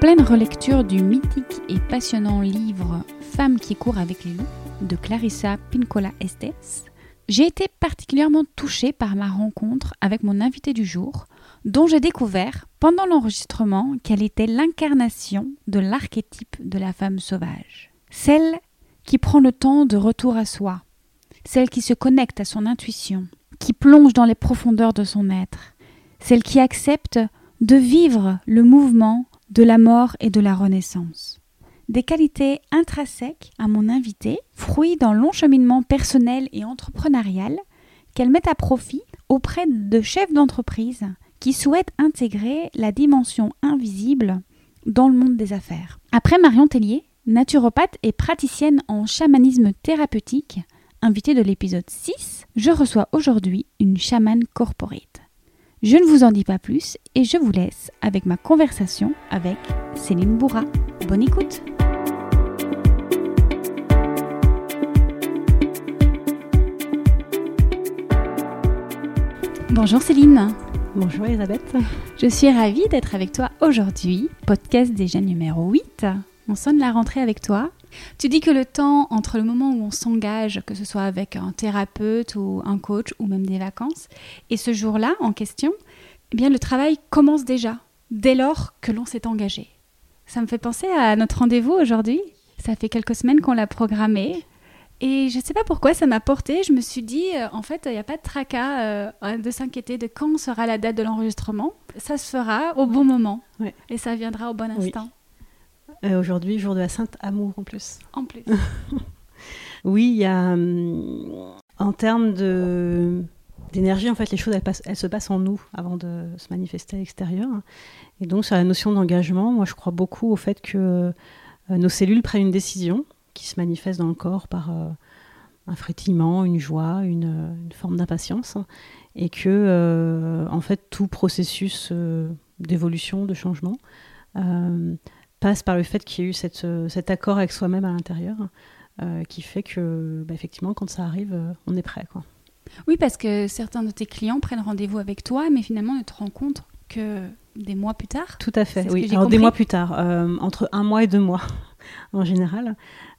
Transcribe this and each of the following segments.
Pleine relecture du mythique et passionnant livre Femmes qui courent avec les loups de Clarissa Pincola Estes, j'ai été particulièrement touchée par ma rencontre avec mon invité du jour, dont j'ai découvert pendant l'enregistrement qu'elle était l'incarnation de l'archétype de la femme sauvage. Celle qui prend le temps de retour à soi, celle qui se connecte à son intuition, qui plonge dans les profondeurs de son être, celle qui accepte de vivre le mouvement de la mort et de la renaissance. Des qualités intrinsèques à mon invité, fruits d'un long cheminement personnel et entrepreneurial qu'elle met à profit auprès de chefs d'entreprise qui souhaitent intégrer la dimension invisible dans le monde des affaires. Après Marion Tellier, naturopathe et praticienne en chamanisme thérapeutique, invitée de l'épisode 6, je reçois aujourd'hui une chamane corporate. Je ne vous en dis pas plus et je vous laisse avec ma conversation avec Céline Bourra. Bonne écoute Bonjour Céline Bonjour Elisabeth. Je suis ravie d'être avec toi aujourd'hui, podcast déjà numéro 8. On sonne la rentrée avec toi. Tu dis que le temps entre le moment où on s'engage, que ce soit avec un thérapeute ou un coach ou même des vacances, et ce jour-là en question, eh bien le travail commence déjà, dès lors que l'on s'est engagé. Ça me fait penser à notre rendez-vous aujourd'hui. Ça fait quelques semaines qu'on l'a programmé. Et je ne sais pas pourquoi ça m'a porté. Je me suis dit, euh, en fait, il n'y a pas de tracas euh, de s'inquiéter de quand sera la date de l'enregistrement. Ça se fera au bon moment. Ouais. Et ça viendra au bon instant. Euh, Aujourd'hui, jour de la Sainte Amour en plus. En plus. oui, il y a. hum, en termes de d'énergie, en fait, les choses, elles, passent- elles se passent en nous avant de se manifester à l'extérieur. Et donc, sur la notion d'engagement, moi, je crois beaucoup au fait que euh, nos cellules prennent une décision qui se manifeste dans le corps par euh, un frétillement, une joie, une, une forme d'impatience. Et que, euh, en fait, tout processus d'évolution, de changement, passe par le fait qu'il y ait eu cette, euh, cet accord avec soi-même à l'intérieur, euh, qui fait que, bah, effectivement, quand ça arrive, euh, on est prêt. Quoi. Oui, parce que certains de tes clients prennent rendez-vous avec toi, mais finalement ne te rencontrent que des mois plus tard. Tout à fait, oui. Alors, des mois plus tard, euh, entre un mois et deux mois en général.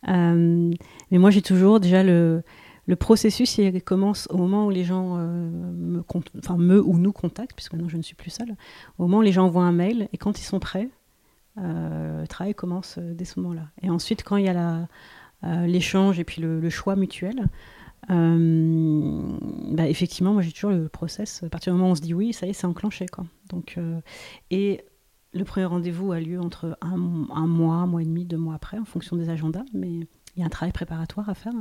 Euh, mais moi, j'ai toujours déjà le, le processus, il commence au moment où les gens euh, me, enfin, me ou nous contactent, puisque maintenant je ne suis plus seule, au moment où les gens envoient un mail et quand ils sont prêts, le travail commence euh, dès ce moment-là. Et ensuite, quand il y a euh, l'échange et puis le, choix mutuel, euh, bah, effectivement, moi j'ai toujours le process. À partir du moment où on se dit oui, ça y est, c'est enclenché. Donc, euh, et le premier rendez-vous a lieu entre un, mois, un mois et demi, deux mois après, en fonction des agendas, mais il y a un travail préparatoire à faire.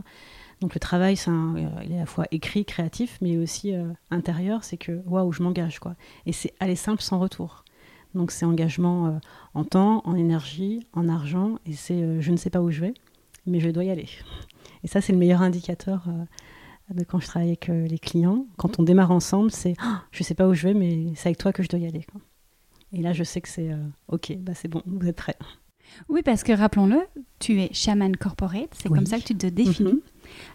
Donc le travail, euh, il est à la fois écrit, créatif, mais aussi euh, intérieur, c'est que waouh, je m'engage. Et c'est aller simple sans retour. Donc c'est engagement euh, en temps, en énergie, en argent, et c'est euh, je ne sais pas où je vais, mais je dois y aller. Et ça, c'est le meilleur indicateur euh, de quand je travaille avec les clients. Quand on démarre ensemble, c'est Ah, je ne sais pas où je vais, mais c'est avec toi que je dois y aller. quoi. Et là, je sais que c'est euh, OK, bah c'est bon, vous êtes prêts. Oui, parce que rappelons-le, tu es chaman corporate, c'est Oui. comme ça que tu te définis. Mhm.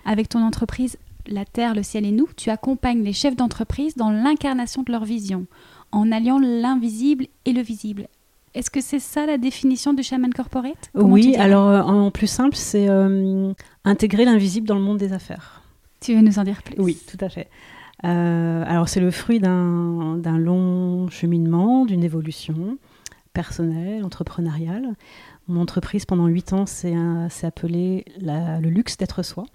Avec ton entreprise La Terre, le ciel et nous, tu accompagnes les chefs d'entreprise dans l'incarnation de leur vision, en alliant l'invisible et le visible. Est-ce que c'est ça la définition du chaman corporate? Comment Oui, alors euh, en plus simple, c'est euh, intégrer l'invisible dans le monde des affaires. Tu veux nous en dire plus? Oui, tout à fait. Euh, alors c'est le fruit d'un long cheminement, d'une évolution personnelle, entrepreneuriale. Mon entreprise pendant huit ans s'est appelée la- le luxe d'être soi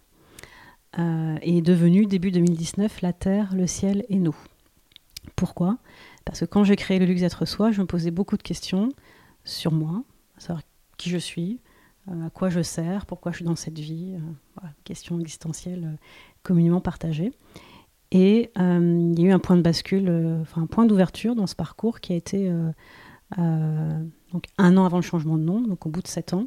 euh, et est devenue début 2019 la terre, le ciel et nous. Pourquoi? Parce que quand j'ai créé le luxe d'être soi, je me posais beaucoup de questions sur moi, à savoir qui je suis, à quoi je sers, pourquoi je suis dans cette vie, question existentielle communément partagée. Et il y a eu un point de bascule, enfin un point d'ouverture dans ce parcours qui a été donc un an avant le changement de nom, donc au bout de sept ans,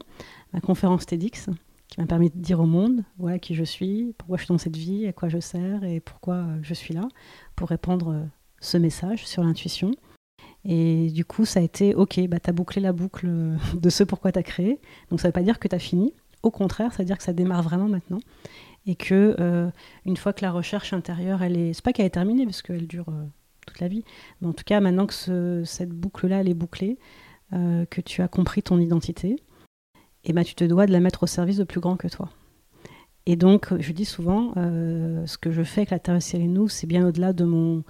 ma conférence TEDx, qui m'a permis de dire au monde voilà qui je suis, pourquoi je suis dans cette vie, à quoi je sers et pourquoi euh, je suis là, pour répandre euh, ce message sur l'intuition. Et du coup, ça a été ok, bah, tu as bouclé la boucle euh, de ce pourquoi tu as créé. Donc ça ne veut pas dire que tu as fini. Au contraire, ça veut dire que ça démarre vraiment maintenant. Et que une fois que la recherche intérieure, elle est. C'est pas qu'elle est terminée, parce qu'elle dure toute la vie. Mais en tout cas, maintenant que cette boucle-là, elle est bouclée, que tu as compris ton identité, et ben, tu te dois de la mettre au service de plus grand que toi. Et donc, je dis souvent, euh, ce que je fais avec la Terre, et nous, c'est bien au-delà de mon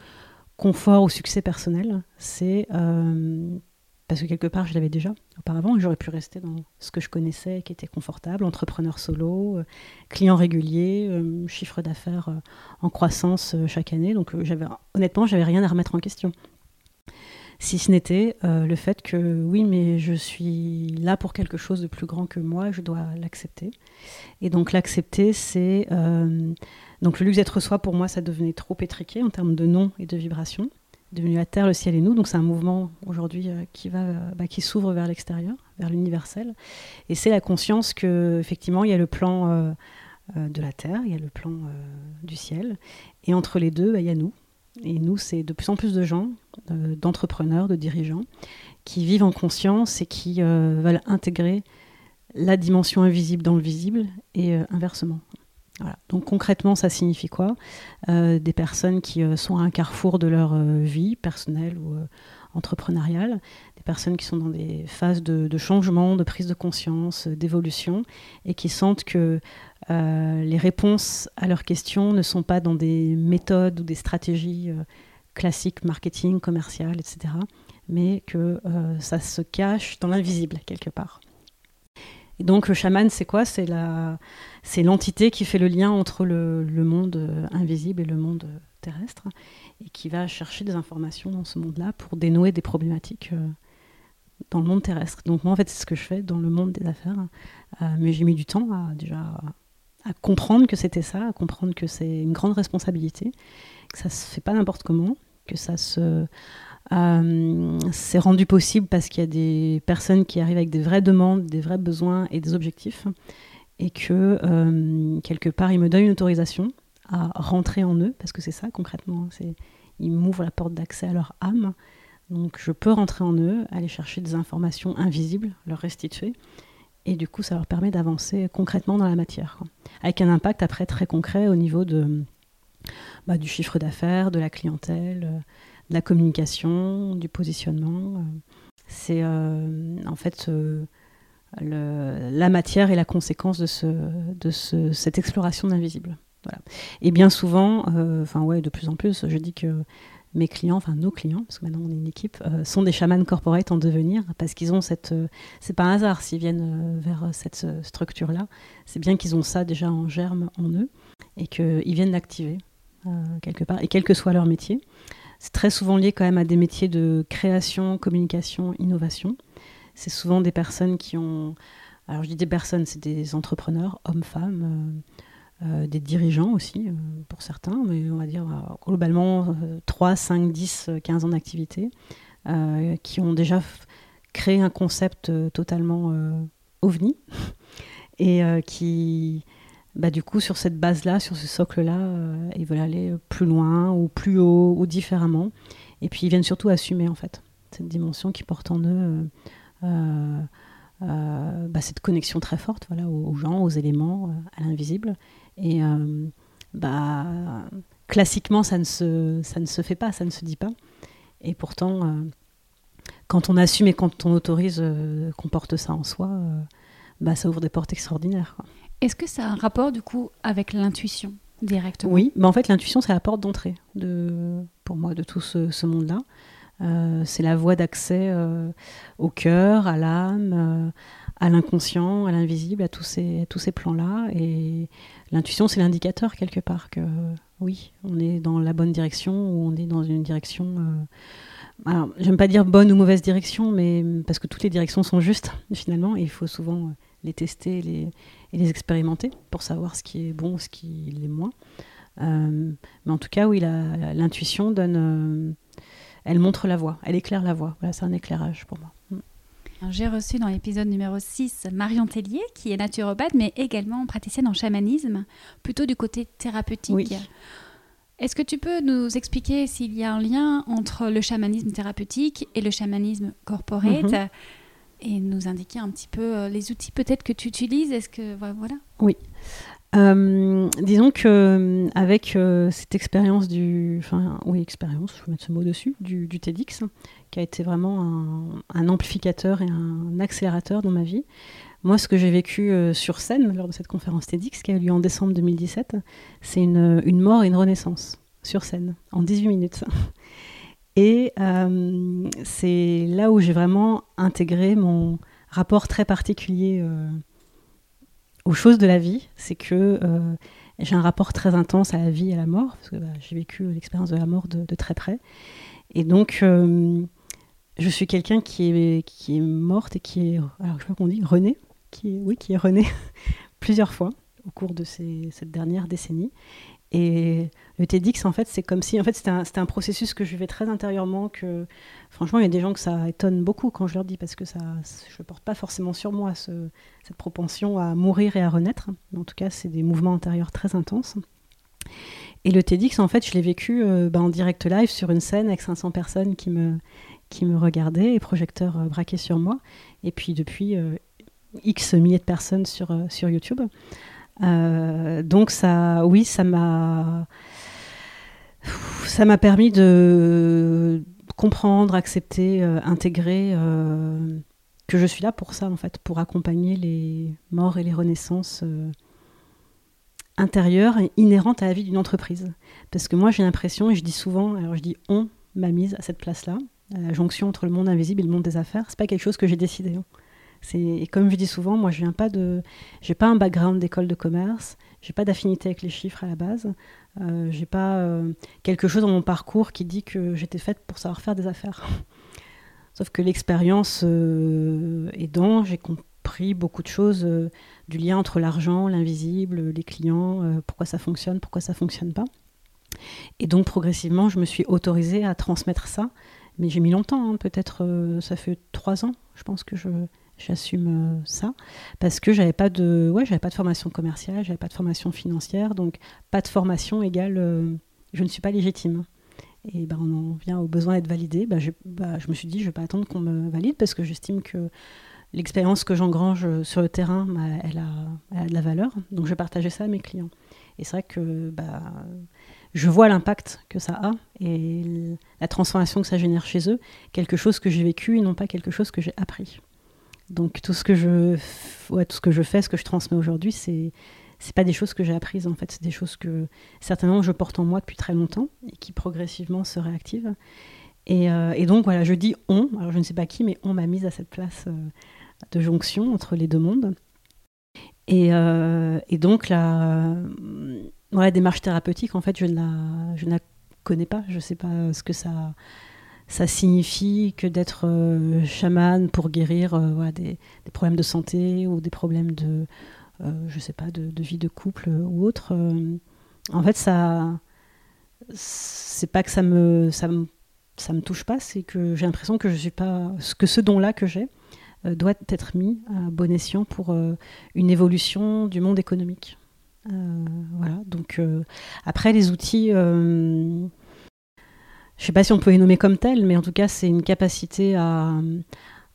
confort ou succès personnel. C'est euh, parce que quelque part, je l'avais déjà auparavant, j'aurais pu rester dans ce que je connaissais, qui était confortable, entrepreneur solo, euh, client régulier, chiffre d'affaires en croissance chaque année. Donc, j'avais, honnêtement, j'avais rien à remettre en question si ce n'était euh, le fait que oui, mais je suis là pour quelque chose de plus grand que moi, je dois l'accepter. Et donc l'accepter, c'est euh, donc le luxe d'être soi pour moi, ça devenait trop étriqué en termes de nom et de vibration, devenu la terre, le ciel et nous. Donc c'est un mouvement aujourd'hui euh, qui va, bah, qui s'ouvre vers l'extérieur, vers l'universel. Et c'est la conscience que effectivement il y a le plan de la terre, il y a le plan du ciel, et entre les deux, bah, il y a nous. Et nous, c'est de plus en plus de gens, euh, d'entrepreneurs, de dirigeants, qui vivent en conscience et qui euh, veulent intégrer la dimension invisible dans le visible et euh, Donc concrètement, ça signifie quoi Des personnes qui sont à un carrefour de leur vie personnelle ou entrepreneuriale, des personnes qui sont dans des phases de, changement, de prise de conscience, d'évolution, et qui sentent que euh, les réponses à leurs questions ne sont pas dans des méthodes ou des stratégies euh, classiques, marketing, commercial, etc., mais que euh, ça se cache dans l'invisible quelque part. Et donc le chaman, c'est quoi? C'est l'entité qui fait le lien entre le, monde invisible et le monde terrestre, et qui va chercher des informations dans ce monde-là pour dénouer des problématiques dans le monde terrestre. Donc moi, en fait, c'est ce que je fais dans le monde des affaires, mais j'ai mis du temps à déjà à comprendre que c'était ça, à comprendre que c'est une grande responsabilité, que ça se fait pas n'importe comment, que ça se euh, c'est rendu possible parce qu'il y a des personnes qui arrivent avec des vraies demandes, des vrais besoins et des objectifs, et que euh, quelque part ils me donnent une autorisation à rentrer en eux, parce que c'est ça concrètement, c'est ils m'ouvrent la porte d'accès à leur âme, donc je peux rentrer en eux, aller chercher des informations invisibles, leur restituer, et du coup, ça leur permet d'avancer concrètement dans la matière. Avec un impact après très concret au niveau de, bah, du chiffre d'affaires, de la clientèle, euh, de la communication, du positionnement. Euh. C'est euh, en fait la matière et la conséquence de, ce, de ce, cette exploration de l'invisible. Et bien souvent, enfin ouais, de plus en plus, je dis que mes clients, enfin nos clients, parce que maintenant on est une équipe, euh, sont des chamans corporate en devenir, parce qu'ils ont cette. Euh, c'est pas un hasard s'ils viennent euh, vers cette structure-là, c'est bien qu'ils ont ça déjà en germe en eux, et qu'ils viennent l'activer quelque part, et quel que soit leur métier. C'est très souvent lié quand même à des métiers de création, communication, innovation. C'est souvent des personnes qui ont. Alors je dis des personnes, c'est des entrepreneurs, hommes, femmes euh, des dirigeants aussi, euh, pour certains, mais on va dire euh, globalement 3, 5, 10, 15 ans d'activité, qui ont déjà créé un concept totalement ovni et qui, bah, du coup, sur cette base-là, sur ce socle-là, ils veulent aller plus loin ou plus haut ou différemment. Et puis ils viennent surtout assumer en fait cette dimension qui porte en eux. Bah, cette connexion très forte voilà, aux gens, aux éléments, à l'invisible, et euh, bah, classiquement, ça ne, se, ça ne se fait pas, ça ne se dit pas. Et pourtant, euh, quand on assume et quand on autorise euh, qu'on porte ça en soi, bah, ça ouvre des portes extraordinaires. Est-ce que ça a un rapport du coup avec l'intuition directement? Oui, bah, en fait l'intuition c'est la porte d'entrée de, pour moi de tout ce, monde-là. c'est la voie d'accès au cœur, à l'âme, à l'inconscient, à l'invisible, à tous ces, plans-là. Et l'intuition, c'est l'indicateur quelque part que oui, on est dans la bonne direction ou on est dans une direction. Euh, alors, j'aime pas dire bonne ou mauvaise direction, mais parce que toutes les directions sont justes finalement, et il faut souvent les tester les, et les expérimenter pour savoir ce qui est bon, ce qui l'est moins. mais en tout cas, oui, l'intuition donne. elle montre la voie, elle éclaire la voie. Voilà, c'est un éclairage pour moi. Mm. J'ai reçu dans l'épisode numéro 6 Marion Tellier, qui est naturopathe, mais également praticienne en chamanisme, plutôt du côté thérapeutique. Est-ce que tu peux nous expliquer s'il y a un lien entre le chamanisme thérapeutique et le chamanisme corporate? Mhm. Et nous indiquer un petit peu euh, les outils peut-être que tu utilises Est-ce que voilà Oui. Euh, disons que euh, avec cette expérience du, enfin oui expérience, je vais mettre ce mot dessus, du, TEDx, qui a été vraiment un, amplificateur et un accélérateur dans ma vie. Moi, ce que j'ai vécu sur scène lors de cette conférence TEDx qui a eu lieu en décembre 2017, c'est une, une, mort et une renaissance sur scène en 18 minutes. Et euh, c'est là où j'ai vraiment intégré mon rapport très particulier euh, aux choses de la vie. C'est que j'ai un rapport très intense à la vie et à la mort, parce que bah, j'ai vécu l'expérience de la mort de, très près. Et donc, je suis quelqu'un qui est, qui est morte et qui est, alors je sais pas qu'on dit, renée qui est, oui, qui est plusieurs fois au cours de cette dernière décennie. Et le TEDx, en fait, c'est comme si, en fait, c'était un, un, processus que je vivais très intérieurement. Que, franchement, il y a des gens que ça étonne beaucoup quand je leur dis, parce que ça, je ne porte pas forcément sur moi ce, cette propension à mourir et à renaître. En tout cas, c'est des mouvements intérieurs très intenses. Et le TEDx, en fait, je l'ai vécu euh, ben, en direct live sur une scène avec 500 personnes qui me, qui me regardaient et projecteurs euh, braqués sur moi. Et puis depuis, euh, X milliers de personnes sur, sur YouTube. Donc ça, oui, ça m'a, ça m'a permis de comprendre, accepter, euh, intégrer que je suis là pour ça en fait, pour accompagner les morts et les renaissances intérieures et inhérentes à la vie d'une entreprise. Parce que moi j'ai l'impression, et je dis souvent, alors je dis on m'a mise à cette place-là, à la jonction entre le monde invisible et le monde des affaires, c'est pas quelque chose que j'ai décidé. Hein. Et comme je dis souvent, moi je viens pas de, j'ai pas un background d'école de commerce, j'ai pas d'affinité avec les chiffres à la base, euh, j'ai pas euh, quelque chose dans mon parcours qui dit que j'étais faite pour savoir faire des affaires. Sauf que l'expérience euh, aidant, j'ai compris beaucoup de choses euh, du lien entre l'argent, l'invisible, les clients, pourquoi ça fonctionne, pourquoi ça fonctionne pas. Et donc progressivement, je me suis autorisée à transmettre ça. Mais j'ai mis longtemps, hein, peut-être ça fait trois ans, je pense que je, j'assume euh, ça. Parce que j'avais pas de ouais j'avais pas de formation commerciale j'avais pas de formation financière donc pas de formation égale euh, je ne suis pas légitime. Et ben on en vient au besoin d'être validé. Ben, je, bah, je, me suis dit je vais pas attendre qu'on me valide parce que j'estime que l'expérience que j'engrange sur le terrain bah, elle, a, elle, a, de la valeur. Donc je partager ça à mes clients. Et c'est vrai que bah, je vois l'impact que ça a et la transformation que ça génère chez eux quelque chose que j'ai vécu et non pas quelque chose que j'ai appris donc tout ce que je, ouais, tout ce que je fais, ce que je transmets aujourd'hui, c'est c'est pas des choses que j'ai apprises en fait, c'est des choses que certainement je porte en moi depuis très longtemps et qui progressivement se réactivent. Et, euh, donc voilà, je dis on, alors je ne sais pas qui, mais on m'a mise à cette place euh, de jonction entre les deux mondes. Et, euh, donc la, la démarche thérapeutique, en fait, je ne la, je ne la connais pas, je ne sais pas ce que ça ça signifie que d'être euh, chaman pour guérir euh, des, problèmes de santé ou des problèmes de, euh, je sais pas, de, vie de couple ou autre. en fait, ça, c'est pas que ça me, ça me, ça me touche pas, c'est que j'ai l'impression que je suis pas, que ce don-là que j'ai doit être mis à bon escient pour une évolution du monde économique. voilà. Donc après les outils je ne sais pas si on peut les nommer comme tels, mais en tout cas, c'est une capacité à,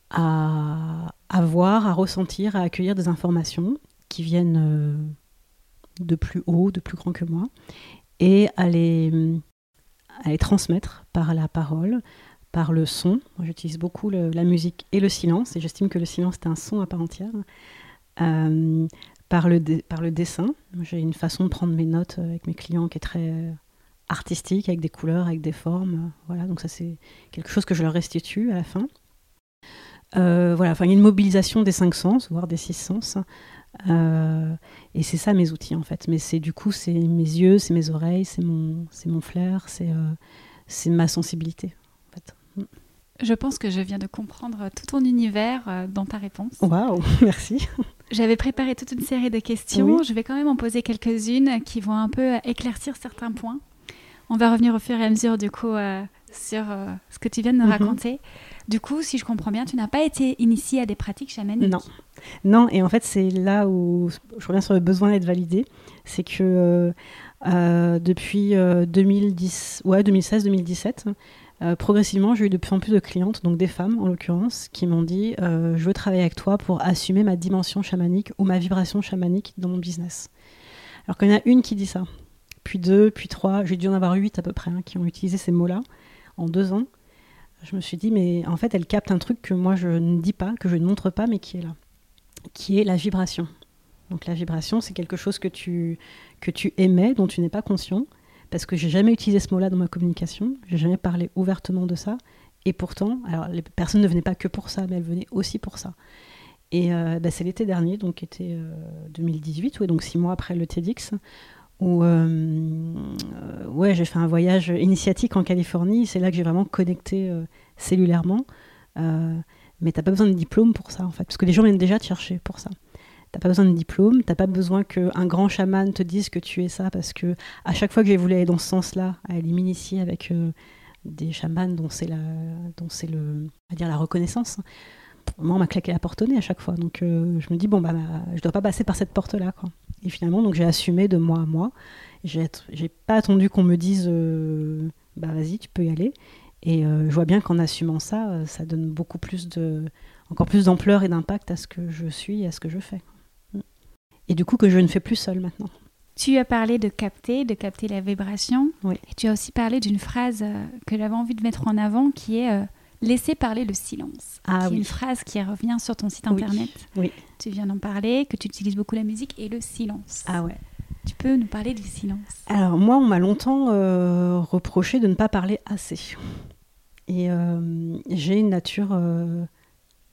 à, voir, à ressentir, à accueillir des informations qui viennent euh, de plus haut, de plus grand que moi, et à les, à les transmettre par la parole, par le son. J'utilise beaucoup la musique et le silence, et j'estime que le silence est un son à part entière. Euh, par, le par le dessin, j'ai une façon de prendre mes notes avec mes clients qui est très artistique, avec des couleurs, avec des formes. Voilà, donc ça c'est quelque chose que je leur restitue à la fin. Euh, voilà, enfin il y a une mobilisation des cinq sens, voire des six sens. Euh, et c'est ça mes outils en fait. Mais c'est du coup c'est mes yeux, c'est mes oreilles, c'est mon, c'est mon flair, c'est, euh, c'est ma sensibilité en fait. Mm. Je pense que je viens de comprendre tout ton univers dans ta réponse. Waouh, merci. J'avais préparé toute une série de questions. Je vais quand même en poser quelques-unes qui vont un peu éclaircir certains points. On va revenir au fur et à mesure du coup euh, sur euh, ce que tu viens de nous mhm. raconter. Du coup, si je comprends bien, tu n'as pas été initié à des pratiques chamaniques Non. Non, et en fait, c'est là où je reviens sur le besoin d'être validé. C'est que euh, depuis 2010, ouais, 2016-2017, euh, progressivement, j'ai eu de plus en plus de clientes, donc des femmes en l'occurrence, qui m'ont dit euh, Je veux travailler avec toi pour assumer ma dimension chamanique ou ma vibration chamanique dans mon business. Alors qu'il y en a une qui dit ça, puis deux, puis trois, j'ai dû en avoir huit à peu près hein, qui ont utilisé ces mots-là en deux ans. Je me suis dit Mais en fait, elle capte un truc que moi je ne dis pas, que je ne montre pas, mais qui est là, qui est la vibration. Donc la vibration, c'est quelque chose que tu, que tu émets, dont tu n'es pas conscient parce que j'ai jamais utilisé ce mot-là dans ma communication, j'ai jamais parlé ouvertement de ça, et pourtant, alors les personnes ne venaient pas que pour ça, mais elles venaient aussi pour ça. Et euh, bah, c'est l'été dernier, donc était 2018, ouais, donc six mois après le TEDx, où euh, ouais, j'ai fait un voyage initiatique en Californie. C'est là que j'ai vraiment connecté euh, cellulairement. mais t'as pas besoin de diplôme pour ça, en fait, parce que les gens viennent déjà te chercher pour ça. T'as pas besoin de diplôme, t'as pas besoin qu'un grand chaman te dise que tu es ça, parce que à chaque fois que j'ai voulu aller dans ce sens-là, aller m'initier avec euh, des chamans dont c'est la, dont c'est le, à la reconnaissance, moi on m'a claqué la porte au nez à chaque fois. Donc euh, je me dis bon bah, je dois pas passer par cette porte-là quoi. Et finalement donc j'ai assumé de moi à moi. J'ai, pas attendu qu'on me dise euh, bah vas-y tu peux y aller. Et je vois bien qu'en assumant ça, ça donne beaucoup plus de, encore plus d'ampleur et d'impact à ce que je suis et à ce que je fais et du coup que je ne fais plus seule maintenant. Tu as parlé de capter, de capter la vibration. Oui. Et tu as aussi parlé d'une phrase euh, que j'avais envie de mettre en avant qui est euh, laisser parler le silence. Ah, qui oui. une phrase qui revient sur ton site internet. Oui. Tu viens d'en parler, que tu utilises beaucoup la musique et le silence. Ah ouais. Tu peux nous parler du silence? Alors moi, on m'a longtemps euh, reproché de ne pas parler assez. Et j'ai une nature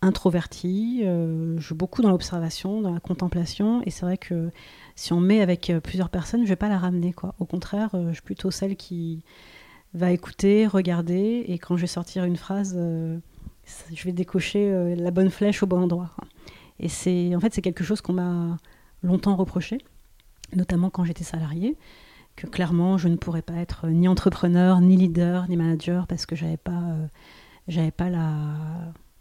introvertie, euh, je joue beaucoup dans l'observation, dans la contemplation, et c'est vrai que si on met avec euh, plusieurs personnes, je vais pas la ramener. Quoi. Au contraire, euh, je suis plutôt celle qui va écouter, regarder, et quand je vais sortir une phrase, je vais décocher la bonne flèche au bon endroit. Et c'est en fait c'est quelque chose qu'on m'a longtemps reproché, notamment quand j'étais salariée, que clairement je ne pourrais pas être ni entrepreneur, ni leader, ni manager parce que j'avais pas j'avais pas la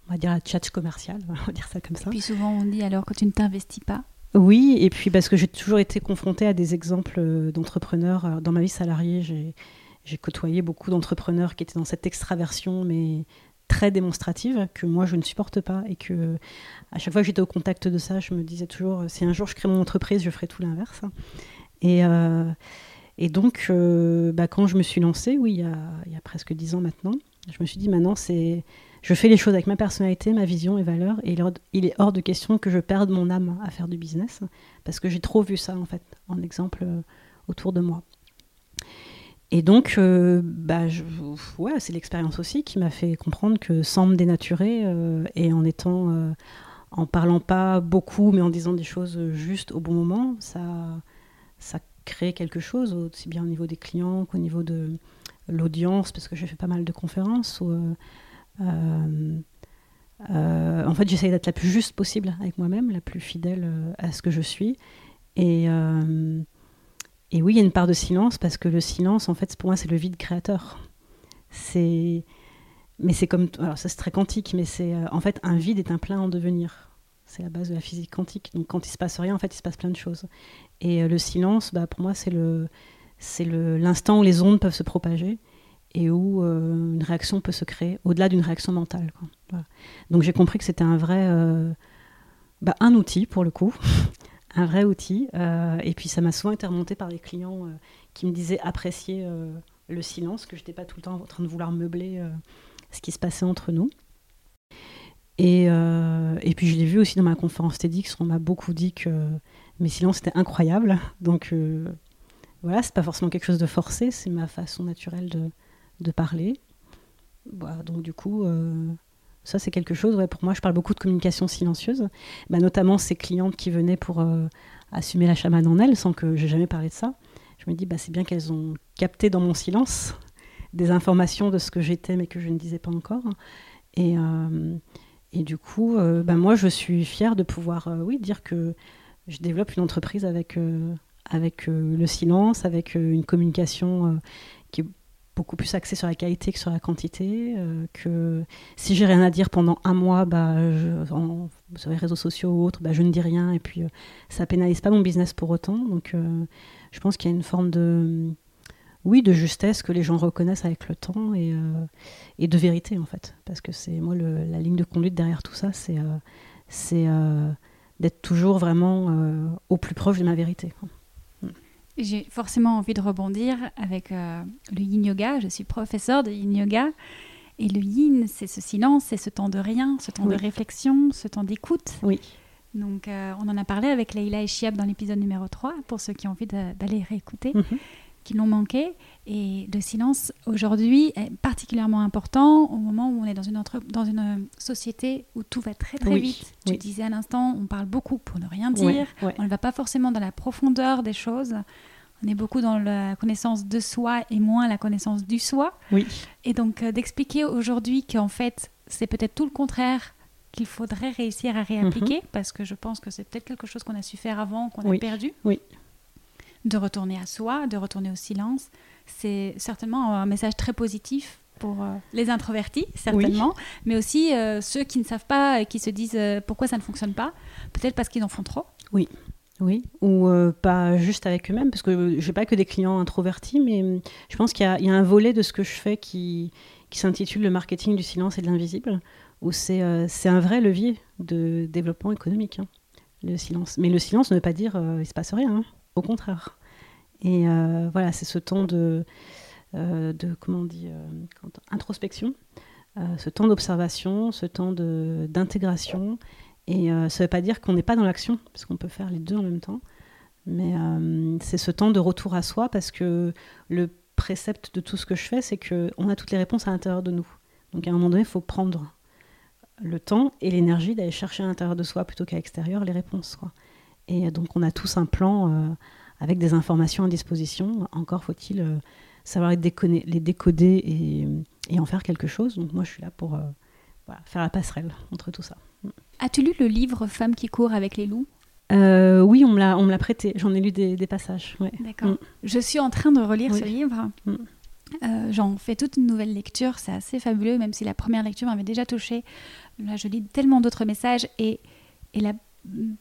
on va dire la chat commerciale, on va dire ça comme ça. Et puis souvent on dit alors que tu ne t'investis pas. Oui, et puis parce que j'ai toujours été confrontée à des exemples euh, d'entrepreneurs. Euh, dans ma vie salariée, j'ai côtoyé beaucoup d'entrepreneurs qui étaient dans cette extraversion, mais très démonstrative, que moi je ne supporte pas, et que à chaque fois que j'étais au contact de ça, je me disais toujours, si un jour je crée mon entreprise, je ferai tout l'inverse. Et, euh, donc, bah, quand je me suis lancée, oui, il y a, il y a presque dix ans maintenant, je me suis dit maintenant c'est je fais les choses avec ma personnalité, ma vision et valeurs, et il est hors de question que je perde mon âme à faire du business, parce que j'ai trop vu ça, en fait, en exemple euh, autour de moi. Et donc, euh, bah, ouais, c'est l'expérience aussi qui m'a fait comprendre que sans me dénaturer, euh, et en étant, en parlant pas beaucoup, mais en disant des choses juste au bon moment, ça, ça crée quelque chose, aussi bien au niveau des clients qu'au niveau de l'audience, parce que j'ai fait pas mal de conférences, euh, euh, en fait, j'essaye d'être la plus juste possible avec moi-même, la plus fidèle euh, à ce que je suis. Et, et oui, il y a une part de silence parce que le silence, en fait, pour moi, c'est le vide créateur. C'est, mais c'est comme, alors ça c'est très quantique, mais c'est en fait un vide est un plein en devenir. C'est la base de la physique quantique. Donc quand il se passe rien, en fait, il se passe plein de choses. Et le silence, bah, pour moi, c'est le, c'est le, l'instant où les ondes peuvent se propager et où euh, une réaction peut se créer au-delà d'une réaction mentale. Donc j'ai compris que c'était un vrai, euh, bah, un outil pour le coup, un vrai outil. Euh, et puis ça m'a souvent été remonté par les clients qui me disaient apprécier le silence, que je n'étais pas tout le temps en train de vouloir meubler ce qui se passait entre nous. Et, puis je l'ai vu aussi dans ma conférence TEDx, on m'a beaucoup dit que mes silences étaient incroyables. Donc voilà, c'est pas forcément quelque chose de forcé, c'est ma façon naturelle de, parler. Donc du coup, euh, ça c'est quelque chose, pour moi je parle beaucoup de communication silencieuse, bah, notamment ces clientes qui venaient pour euh, assumer la chamane en elles sans que j'ai jamais parlé de ça. Je me dis, bah, c'est bien qu'elles ont capté dans mon silence des informations de ce que j'étais mais que je ne disais pas encore. Et, euh, du coup, ben moi, je suis fière de pouvoir, oui, dire que je développe une entreprise avec, avec le silence, avec une communication beaucoup plus axée sur la qualité que sur la quantité. que si j'ai rien à dire pendant un mois, bah, je, sur les réseaux sociaux ou autres, bah, je ne dis rien et puis ça pénalise pas mon business pour autant. Donc, je pense qu'il y a une forme de oui, de justesse que les gens reconnaissent avec le temps et, euh, et de vérité en fait. Parce que c'est moi la ligne de conduite derrière tout ça, c'est euh, euh, d'être toujours vraiment au plus proche de ma vérité. J'ai forcément envie de rebondir avec le yin yoga. Je suis professeur de yin yoga. Et le yin, c'est ce silence, c'est ce temps de rien, ce temps de réflexion, ce temps d'écoute. Oui. Donc, on en a parlé avec Leila et Chiab dans l'épisode numéro 3, pour ceux qui ont envie d'aller réécouter. Mhm qui l'ont manqué. Et le silence, aujourd'hui, est particulièrement important au moment où on est dans une, dans une société où tout va très très vite. Tu disais à l'instant, on parle beaucoup pour ne rien dire. On ne va pas forcément dans la profondeur des choses. On est beaucoup dans la connaissance de soi et moins la connaissance du soi. Oui. Et donc euh, d'expliquer aujourd'hui qu'en fait, c'est peut-être tout le contraire qu'il faudrait réussir à réappliquer, mhm. parce que je pense que c'est peut-être quelque chose qu'on a su faire avant, qu'on a perdu. Oui de retourner à soi, de retourner au silence. C'est certainement un message très positif pour euh, les introvertis, certainement, mais aussi euh, ceux qui ne savent pas et qui se disent euh, pourquoi ça ne fonctionne pas, peut-être parce qu'ils en font trop. Oui. Oui, ou pas juste avec eux-mêmes, parce que je n'ai pas que des clients introvertis, mais je pense qu'il y, a un volet de ce que je fais qui, qui s'intitule le marketing du silence et de l'invisible, où c'est un vrai levier de développement économique, hein, le silence. Mais le silence ne veut pas dire il ne se passe rien. Hein au contraire. Et euh, voilà, c'est ce temps de, euh, comment on dit, euh, introspection, ce temps d'observation, ce temps d'intégration. Et ça ne veut pas dire qu'on n'est pas dans l'action, parce qu'on peut faire les deux en même temps. Mais c'est ce temps de retour à soi, parce que le précepte de tout ce que je fais, c'est qu'on a toutes les réponses à l'intérieur de nous. Donc à un moment donné, il faut prendre le temps et l'énergie d'aller chercher à l'intérieur de soi plutôt qu'à l'extérieur les réponses. Et donc on a tous un plan euh, avec des informations à disposition. Encore faut-il euh, savoir les, les décoder et, et, en faire quelque chose. Donc moi je suis là pour euh, faire la passerelle entre tout ça. As-tu lu le livre Femmes qui courent avec les loups? Oui, on me l'a prêté. J'en ai lu des, passages. D'accord. Mm. Je suis en train de relire ce livre. Mm. J'en fais toute une nouvelle lecture. C'est assez fabuleux, même si la première lecture m'avait déjà touchée. Là, je lis tellement d'autres messages et, et la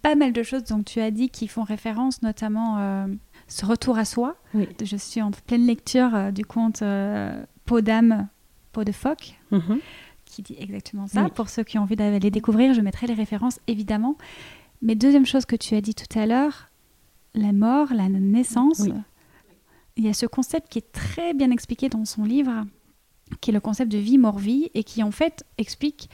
pas mal de choses dont tu as dit qui font référence, notamment euh, ce retour à soi. Je suis en pleine lecture euh, du conte euh, Peau d'âme, peau de phoque, mhm. qui dit exactement ça. Pour ceux qui ont envie d'aller découvrir, je mettrai les références évidemment. Mais deuxième chose que tu as dit tout à l'heure, la mort, la naissance. Il y a ce concept qui est très bien expliqué dans son livre, qui est le concept de vie-mort-vie, et qui en fait explique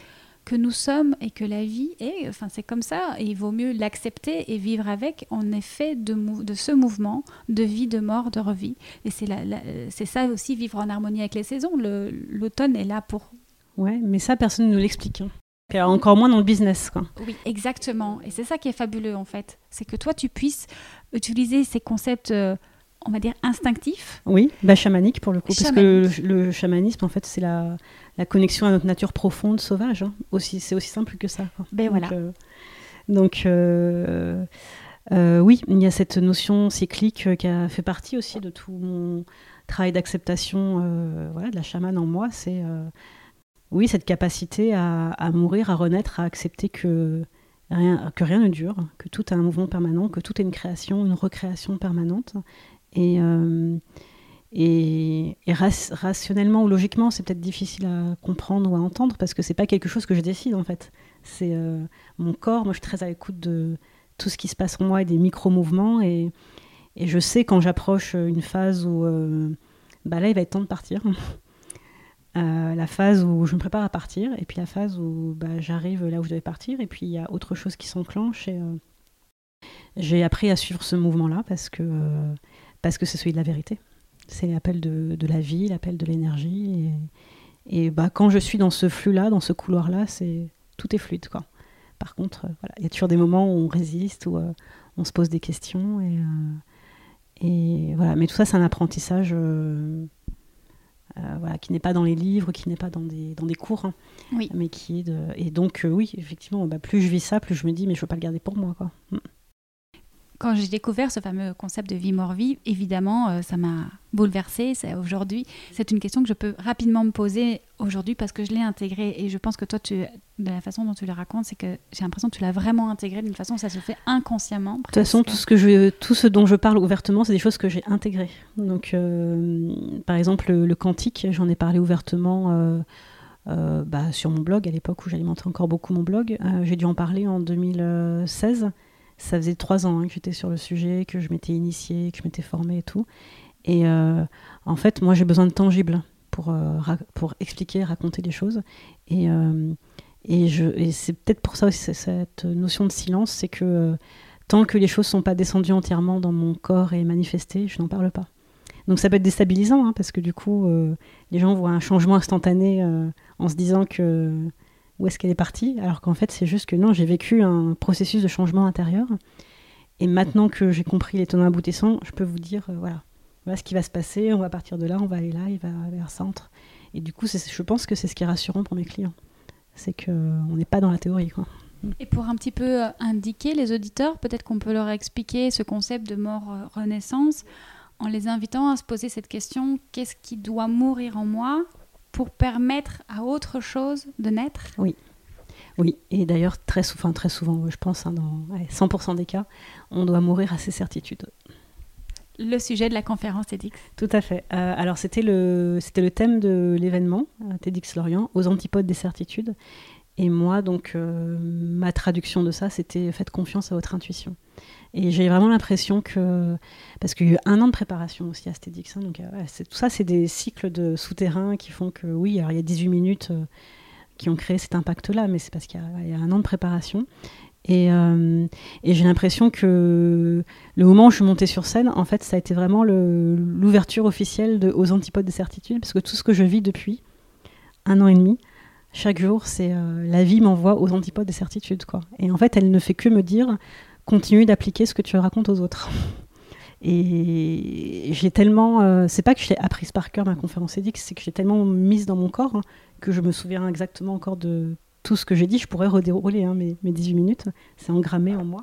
que nous sommes et que la vie est, enfin c'est comme ça, et il vaut mieux l'accepter et vivre avec en effet de, de ce mouvement de vie, de mort, de revie. Et c'est c'est ça aussi, vivre en harmonie avec les saisons. L'automne est là pour... Ouais, mais ça, personne ne nous l'explique. Hein. encore moins dans le business. Quoi. Oui, exactement. Et c'est ça qui est fabuleux en fait. C'est que toi, tu puisses utiliser ces concepts... Euh, on va dire instinctifs. Oui, bah, chamanique pour le coup, parce que le, chamanisme, en fait, c'est la, la connexion à notre nature profonde, sauvage. Hein. Aussi, c'est aussi simple que ça. Ben donc, voilà. Euh, donc euh, euh, oui, il y a cette notion cyclique qui a fait partie aussi de tout mon travail d'acceptation voilà, de la chamane en moi. C'est oui cette capacité à, mourir, à renaître, à accepter que rien, que rien ne dure, que tout est un mouvement permanent, que tout est une création, une recréation permanente. Et et, rationnellement ou logiquement, c'est peut-être difficile à comprendre ou à entendre parce que c'est pas quelque chose que je décide en fait. C'est euh, mon corps. Moi, je suis très à l'écoute de tout ce qui se passe en moi et des micro-mouvements. Et, et, je sais quand j'approche une phase où euh, bah là, il va être temps de partir. Euh, la phase où je me prépare à partir et puis la phase où bah, j'arrive là où je devais partir et puis il y a autre chose qui s'enclenche et j'ai appris à suivre ce mouvement là parce que parce que c'est celui de la vérité c'est l'appel de, la vie, l'appel de l'énergie. Et, bah, quand je suis dans ce flux-là, dans ce couloir-là, c'est tout est fluide. Quoi. Par contre, euh, voilà, il y a toujours des moments où on résiste, où euh, on se pose des questions. Et, euh, et, voilà. Mais tout ça, c'est un apprentissage voilà, qui n'est pas dans les livres, qui n'est pas dans des, dans des cours, hein, Oui. mais qui est de... Et donc, oui, effectivement, bah, plus je vis ça, plus je me dis, mais je ne veux pas le garder pour moi. Quoi. Quand j'ai découvert ce fameux concept de vie-mort-vie, évidemment, euh, ça m'a bouleversée. Aujourd'hui, c'est une question que je peux rapidement me poser aujourd'hui parce que je l'ai intégrée. Et je pense que toi, tu, de la façon dont tu le racontes, c'est que j'ai l'impression que tu l'as vraiment intégrée d'une façon où ça se fait inconsciemment. De toute façon, tout ce, que je, tout ce dont je parle ouvertement, c'est des choses que j'ai intégrées. Donc, euh, par exemple, le, quantique, j'en ai parlé ouvertement. Euh, euh, bah, sur mon blog à l'époque où j'alimentais encore beaucoup mon blog. j'ai dû en parler en 2016 ça faisait trois ans hein, que j'étais sur le sujet, que je m'étais initiée, que je m'étais formée et tout. Et euh, en fait, moi, j'ai besoin de tangible pour, euh, pour expliquer, raconter les choses. Et, euh, c'est peut-être pour ça aussi cette notion de silence, c'est que tant que les choses ne sont pas descendues entièrement dans mon corps et manifestées, je n'en parle pas. Donc ça peut être déstabilisant, hein, parce que du coup, les gens voient un changement instantané en se disant que où est-ce qu'elle est partie, alors qu'en fait c'est juste que non, j'ai vécu un processus de changement intérieur. Et maintenant que j'ai compris les tenants aboutissants, je peux vous dire, euh, voilà, voilà ce qui va se passer, on va partir de là, on va aller là, il va vers centre. Et du coup, je pense que c'est ce qui est rassurant pour mes clients. C'est qu'on n'est pas dans la théorie. Quoi. Et pour un petit peu euh, indiquer les auditeurs, peut-être qu'on peut leur expliquer ce concept de mort-renaissance en les invitant à se poser cette question, qu'est-ce qui doit mourir en moi pour permettre à autre chose de naître Oui. Oui, et d'ailleurs, très, souvent, très souvent, je pense, hein, dans 100% des cas, on doit mourir à ses certitudes. Le sujet de la conférence TEDx. Tout à fait. Euh, alors, c'était le, c'était le thème de l'événement, euh, TEDx Lorient, aux antipodes des certitudes. Et moi, donc, euh, ma traduction de ça, c'était faites confiance à votre intuition. Et j'ai vraiment l'impression que. Parce qu'il y a eu un an de préparation aussi à Stedix. Hein, donc, euh, tout ça, c'est des cycles de souterrains qui font que, oui, alors il y a 18 minutes euh, qui ont créé cet impact-là, mais c'est parce qu'il y, a un an de préparation. Et, euh, et j'ai l'impression que le moment où je suis montée sur scène, en fait, ça a été vraiment l'ouverture officielle aux antipodes des certitudes, parce que tout ce que je vis depuis un an et demi, chaque jour, c'est la vie m'envoie aux antipodes des certitudes. Quoi. Et en fait, elle ne fait que me dire continue d'appliquer ce que tu racontes aux autres. Et j'ai tellement, euh, c'est pas que je l'ai apprise par cœur ma conférence édix, c'est que j'ai tellement mise dans mon corps hein, que je me souviens exactement encore de tout ce que j'ai dit. Je pourrais redérouler hein, mes, mes 18 minutes, c'est engrammé en moi.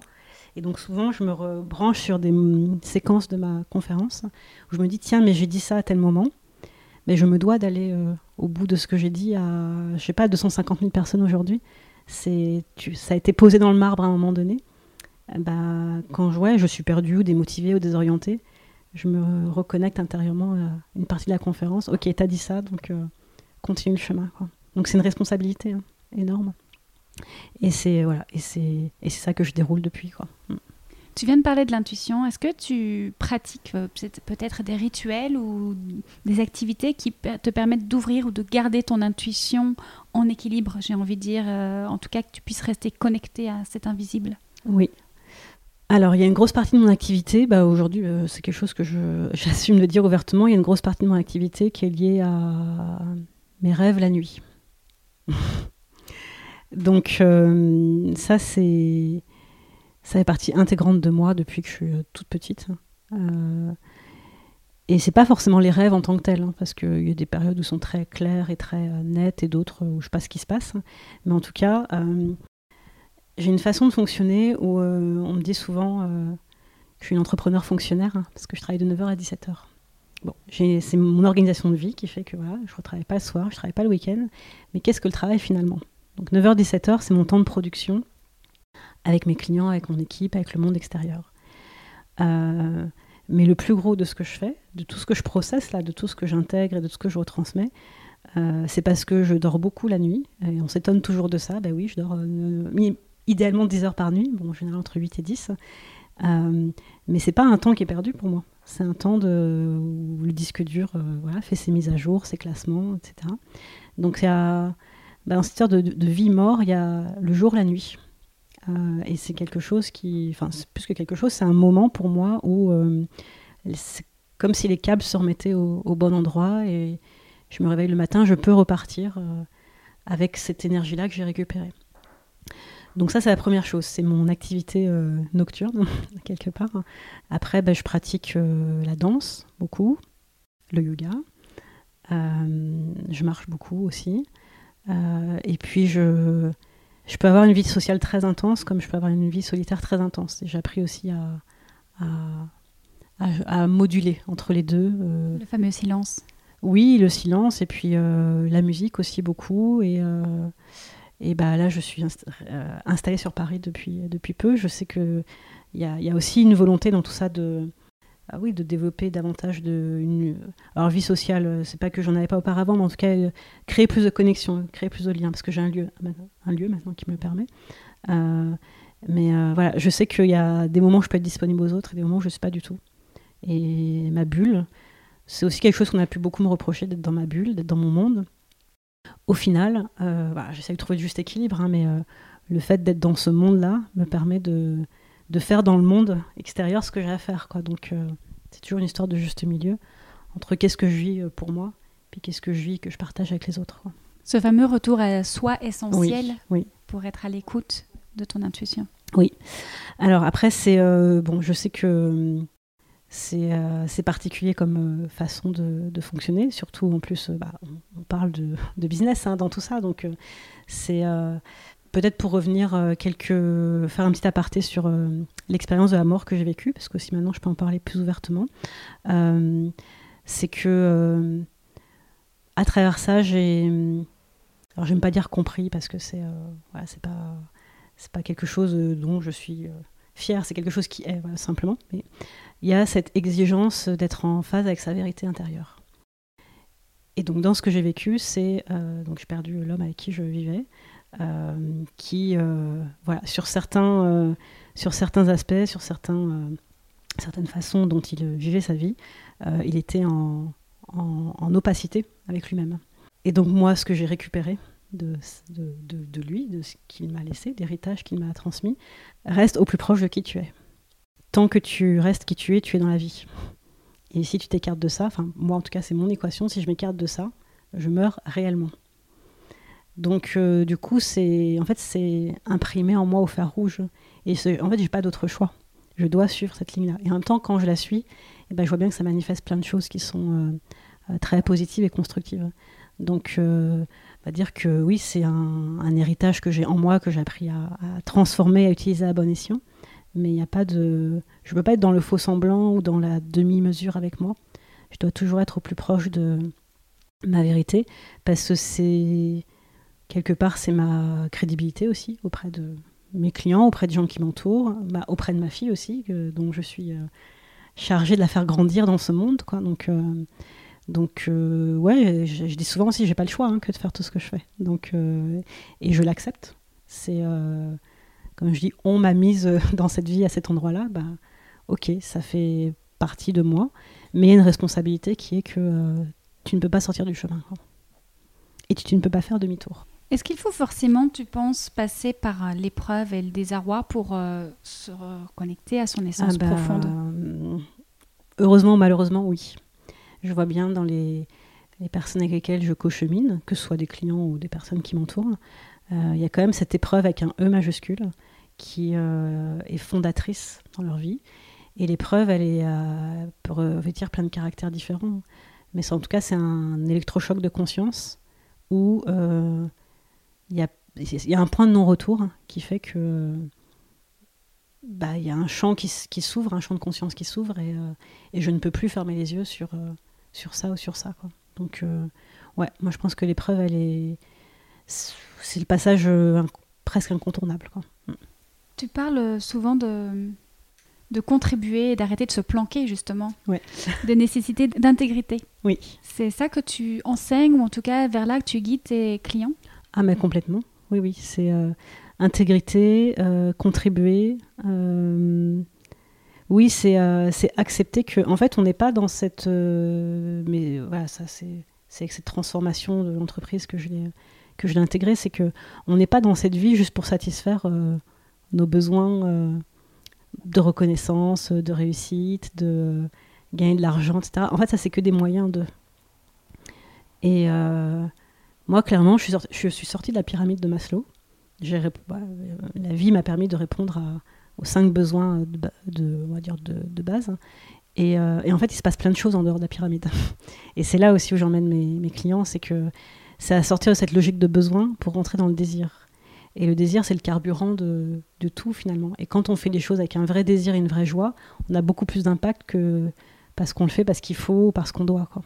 Et donc souvent, je me rebranche sur des séquences de ma conférence où je me dis, tiens, mais j'ai dit ça à tel moment, mais je me dois d'aller euh, au bout de ce que j'ai dit à, je sais pas, 250 000 personnes aujourd'hui. Ça a été posé dans le marbre à un moment donné bah, quand je, ouais, je suis perdue ou démotivée ou désorientée, je me reconnecte intérieurement à une partie de la conférence. Ok, t'as dit ça, donc euh, continue le chemin. Quoi. Donc c'est une responsabilité hein, énorme. Et c'est voilà, et c'est et c'est ça que je déroule depuis quoi. Mm. Tu viens de parler de l'intuition. Est-ce que tu pratiques euh, peut-être des rituels ou des activités qui te permettent d'ouvrir ou de garder ton intuition en équilibre, j'ai envie de dire, euh, en tout cas que tu puisses rester connecté à cet invisible? Oui, alors, il y a une grosse partie de mon activité, bah, aujourd'hui, euh, c'est quelque chose que j'assume de dire ouvertement, il y a une grosse partie de mon activité qui est liée à mes rêves la nuit. Donc, euh, ça, c'est. Ça fait partie intégrante de moi depuis que je suis euh, toute petite. Euh, et c'est pas forcément les rêves en tant que tels, hein, parce qu'il y a des périodes où sont très claires et très nettes et d'autres où je sais pas ce qui se passe. Mais en tout cas, j'ai une façon de fonctionner où euh, on me dit souvent euh, que je suis une entrepreneur fonctionnaire hein, parce que je travaille de 9h à 17h. Bon, c'est mon organisation de vie qui fait que voilà, je ne travaille pas le soir, je ne travaille pas le week-end. Mais qu'est-ce que le travail finalement? Donc 9h, 17h, c'est mon temps de production avec mes clients, avec mon équipe, avec le monde extérieur. Euh, mais le plus gros de ce que je fais, de tout ce que je processe là, de tout ce que j'intègre et de tout ce que je retransmets, c'est parce que je dors beaucoup la nuit. Et on s'étonne toujours de ça. Ben oui, je dors idéalement 10 heures par nuit, bon, en général entre 8 et 10. Euh, mais c'est pas un temps qui est perdu pour moi. C'est un temps de, où le disque dur euh, fait ses mises à jour, ses classements, etc. Donc il y a, cette histoire de, vie-mort, il y a le jour, la nuit. Euh, et c'est quelque chose qui, enfin, plus que quelque chose, c'est un moment pour moi où euh, c'est comme si les câbles se remettaient au, au, bon endroit et je me réveille le matin, je peux repartir avec cette énergie-là que j'ai récupérée. Donc ça, c'est la première chose, c'est mon activité euh, nocturne, quelque part. Après, ben, je pratique euh, la danse, beaucoup, le yoga. je marche beaucoup aussi. et puis, je, je peux avoir une vie sociale très intense, comme je peux avoir une vie solitaire très intense. J'ai appris aussi à, à, moduler entre les deux. Le fameux silence. Oui, le silence, et puis la musique aussi beaucoup. Et, et bah, là, je suis installée sur Paris depuis, depuis peu. Je sais qu'il y a, y a aussi une volonté dans tout ça de ah oui, de développer davantage de une alors vie sociale. Euh, c'est pas que j'en avais pas auparavant, mais en tout cas euh, créer plus de connexions, créer plus de liens, parce que j'ai un lieu, un lieu maintenant qui me le permet. Euh, mais voilà, je sais qu'il y a des moments où je peux être disponible aux autres et des moments où je ne suis pas du tout. Et ma bulle, c'est aussi quelque chose qu'on a pu beaucoup me reprocher d'être dans ma bulle, d'être dans mon monde. Au final, voilà, j'essaie de trouver le juste équilibre, hein, mais le fait d'être dans ce monde-là me permet de, de faire dans le monde extérieur ce que j'ai à faire. Quoi. Donc euh, c'est toujours une histoire de juste milieu entre qu'est-ce que je vis euh, pour moi, puis qu'est-ce que je vis que je partage avec les autres. Ce fameux retour à soi essentiel oui, pour être à l'écoute de ton intuition. Oui. Alors après, c'est euh, bon, je sais que c'est particulier comme façon de, fonctionner, surtout en plus, bah, on, parle de, business hein, dans tout ça, donc c'est Peut-être pour revenir euh, faire un petit aparté sur euh, l'expérience de la mort que j'ai vécue, parce que si maintenant je peux en parler plus ouvertement, euh, c'est que à travers ça, j'ai, alors j'aime pas dire compris parce que c'est, voilà, c'est pas, c'est pas quelque chose dont je suis fière, c'est quelque chose qui est simplement. Mais il y a cette exigence d'être en phase avec sa vérité intérieure. Et donc dans ce que j'ai vécu, c'est donc j'ai perdu l'homme avec qui je vivais. Euh, qui, euh, voilà, sur certains, euh, sur certains aspects, sur certains, certaines façons dont il vivait sa vie, il était en, en, opacité avec lui-même. Et donc moi, ce que j'ai récupéré de, de, lui, de ce qu'il m'a laissé, d'héritage qu'il m'a transmis, reste au plus proche de qui tu es. Tant que tu restes qui tu es, tu es dans la vie. Et si tu t'écartes de ça, enfin moi en tout cas c'est mon équation, si je m'écarte de ça, je meurs réellement. Donc euh, du coup, c'est en fait c'est imprimé en moi au fer rouge. Et en fait, j'ai pas d'autre choix. Je dois suivre cette ligne-là. Et en même temps, quand je la suis, eh ben, je vois bien que ça manifeste plein de choses qui sont euh, euh, très positives et constructives. Donc, on va dire que oui, c'est un, héritage que j'ai en moi, que j'ai appris à, transformer, à utiliser à bon escient. Mais il n'y a pas de, je peux pas être dans le faux semblant ou dans la demi-mesure avec moi. Je dois toujours être au plus proche de ma vérité, parce que c'est quelque part, c'est ma crédibilité aussi auprès de mes clients, auprès des gens qui m'entourent, auprès de ma fille aussi, dont je suis euh, chargée de la faire grandir dans ce monde. Quoi. Donc, euh, donc euh, ouais, je, dis souvent aussi, j'ai pas le choix hein, que de faire tout ce que je fais. Donc, et je l'accepte. C'est, comme je dis, on m'a mise dans cette vie à cet endroit-là. Bah, ok, ça fait partie de moi, mais il y a une responsabilité qui est que tu ne peux pas sortir du chemin. Et tu ne peux pas faire demi-tour. Est-ce qu'il faut forcément, tu penses, passer par euh, l'épreuve et le désarroi pour euh, se reconnecter à son essence ah bah, profonde? Heureusement ou malheureusement, oui. Je vois bien dans les, personnes avec lesquelles je co-chemine, que ce soit des clients ou des personnes qui m'entourent, euh, il y a quand même cette épreuve avec un E majuscule qui est fondatrice dans leur vie. Et l'épreuve, elle peut revêtir plein de caractères différents. Mais en tout cas, c'est un électrochoc de conscience où il y a, un point de non-retour qui fait que bah, il y a un champ qui, s'ouvre, un champ de conscience qui s'ouvre et, euh, je ne peux plus fermer les yeux sur, euh, sur ça ou sur ça. Quoi. Donc, euh, ouais, moi je pense que l'épreuve, elle est. C'est le passage presque incontournable. Quoi. Tu parles souvent de, de contribuer et d'arrêter de se planquer, justement. Ouais. de nécessité d'intégrité. Oui. C'est ça que tu enseignes, ou en tout cas vers là que tu guides tes clients? Ah, mais complètement. Oui, oui. C'est euh, intégrité, euh, contribuer. Euh, oui, c'est accepter que, en fait, on n'est pas dans cette. mais voilà, ça, c'est avec cette transformation de l'entreprise que je l'ai que je l'ai intégré, c'est que on n'est pas dans cette vie juste pour satisfaire nos besoins de reconnaissance, de réussite, de gagner de l'argent, etc. En fait, ça c'est que des moyens de. Et moi, clairement, je suis, suis sortie de la pyramide de Maslow. Bah, la vie m'a permis de répondre aux cinq besoins de, on va dire de, base. Et, en fait, il se passe plein de choses en dehors de la pyramide. Et c'est là aussi où j'emmène mes, mes clients, c'est que c'est à sortir de cette logique de besoin pour rentrer dans le désir. Et le désir, c'est le carburant de, tout finalement. Et quand on fait des choses avec un vrai désir et une vraie joie, on a beaucoup plus d'impact que parce qu'on le fait parce qu'il faut ou parce qu'on doit. Quoi.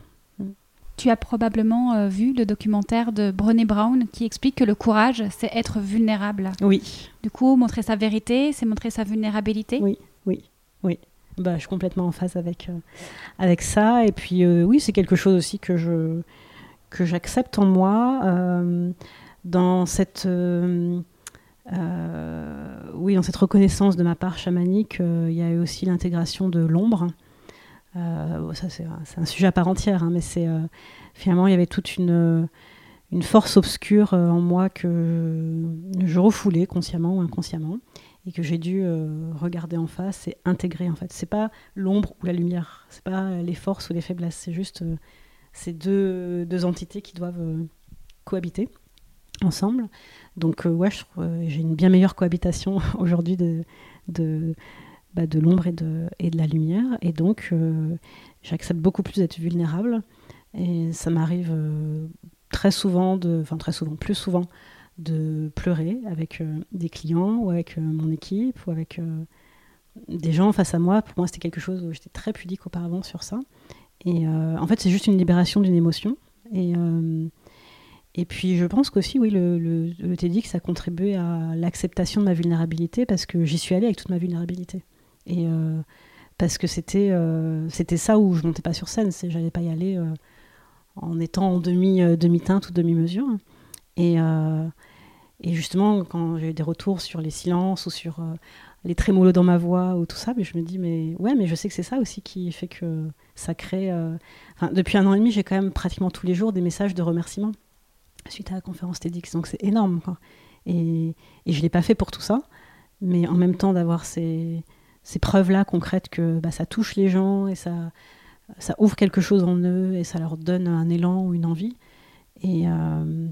Tu as probablement euh, vu le documentaire de Brené Brown qui explique que le courage, c'est être vulnérable. Oui. Du coup, montrer sa vérité, c'est montrer sa vulnérabilité. Oui, oui, oui. Bah, je suis complètement en phase avec, euh, avec ça. Et puis, euh, oui, c'est quelque chose aussi que je que j'accepte en moi dans cette, euh, euh, oui, dans cette reconnaissance de ma part chamanique, euh, il y a eu aussi l'intégration de l'ombre. c'est un, sujet à part entière, hein, mais finalement, il y avait toute une, force obscure en moi que je refoulais consciemment ou inconsciemment et que j'ai dû regarder en face et intégrer en fait. C'est pas l'ombre ou la lumière, c'est pas les forces ou les faiblesses, c'est juste ces deux, entités qui doivent cohabiter ensemble. Donc, euh, ouais, euh, j'ai une bien meilleure cohabitation aujourd'hui de, bah, de l'ombre et de, et de la lumière. Et donc, euh, j'accepte beaucoup plus d'être vulnérable. Et ça m'arrive très souvent, enfin très souvent, plus souvent, de pleurer avec des clients ou avec mon équipe ou avec des gens face à moi. Pour moi, c'était quelque chose où j'étais très pudique auparavant sur ça. Et en fait, c'est juste une libération d'une émotion. Et et puis je pense qu'aussi, oui, le, le, le, TEDx a contribué à l'acceptation de ma vulnérabilité parce que j'y suis allée avec toute ma vulnérabilité. Et euh, parce que c'était euh, c'était ça où je montais pas sur scène, c'est j'allais pas y aller euh, en étant en demi demi teinte ou demi mesure. Et, justement, quand j'ai eu des retours sur les silences ou sur les trémolos dans ma voix ou tout ça, mais je me dis mais ouais, mais je sais que c'est ça aussi qui fait que ça crée. Depuis un an et demi, j'ai quand même pratiquement tous les jours des messages de remerciement suite à la conférence TEDx. Donc c'est énorme. Quoi. Et, je ne l'ai pas fait pour tout ça, mais en même temps d'avoir ces, preuves-là concrètes que bah, ça touche les gens et ça, ouvre quelque chose en eux et ça leur donne un élan ou une envie. Et euh,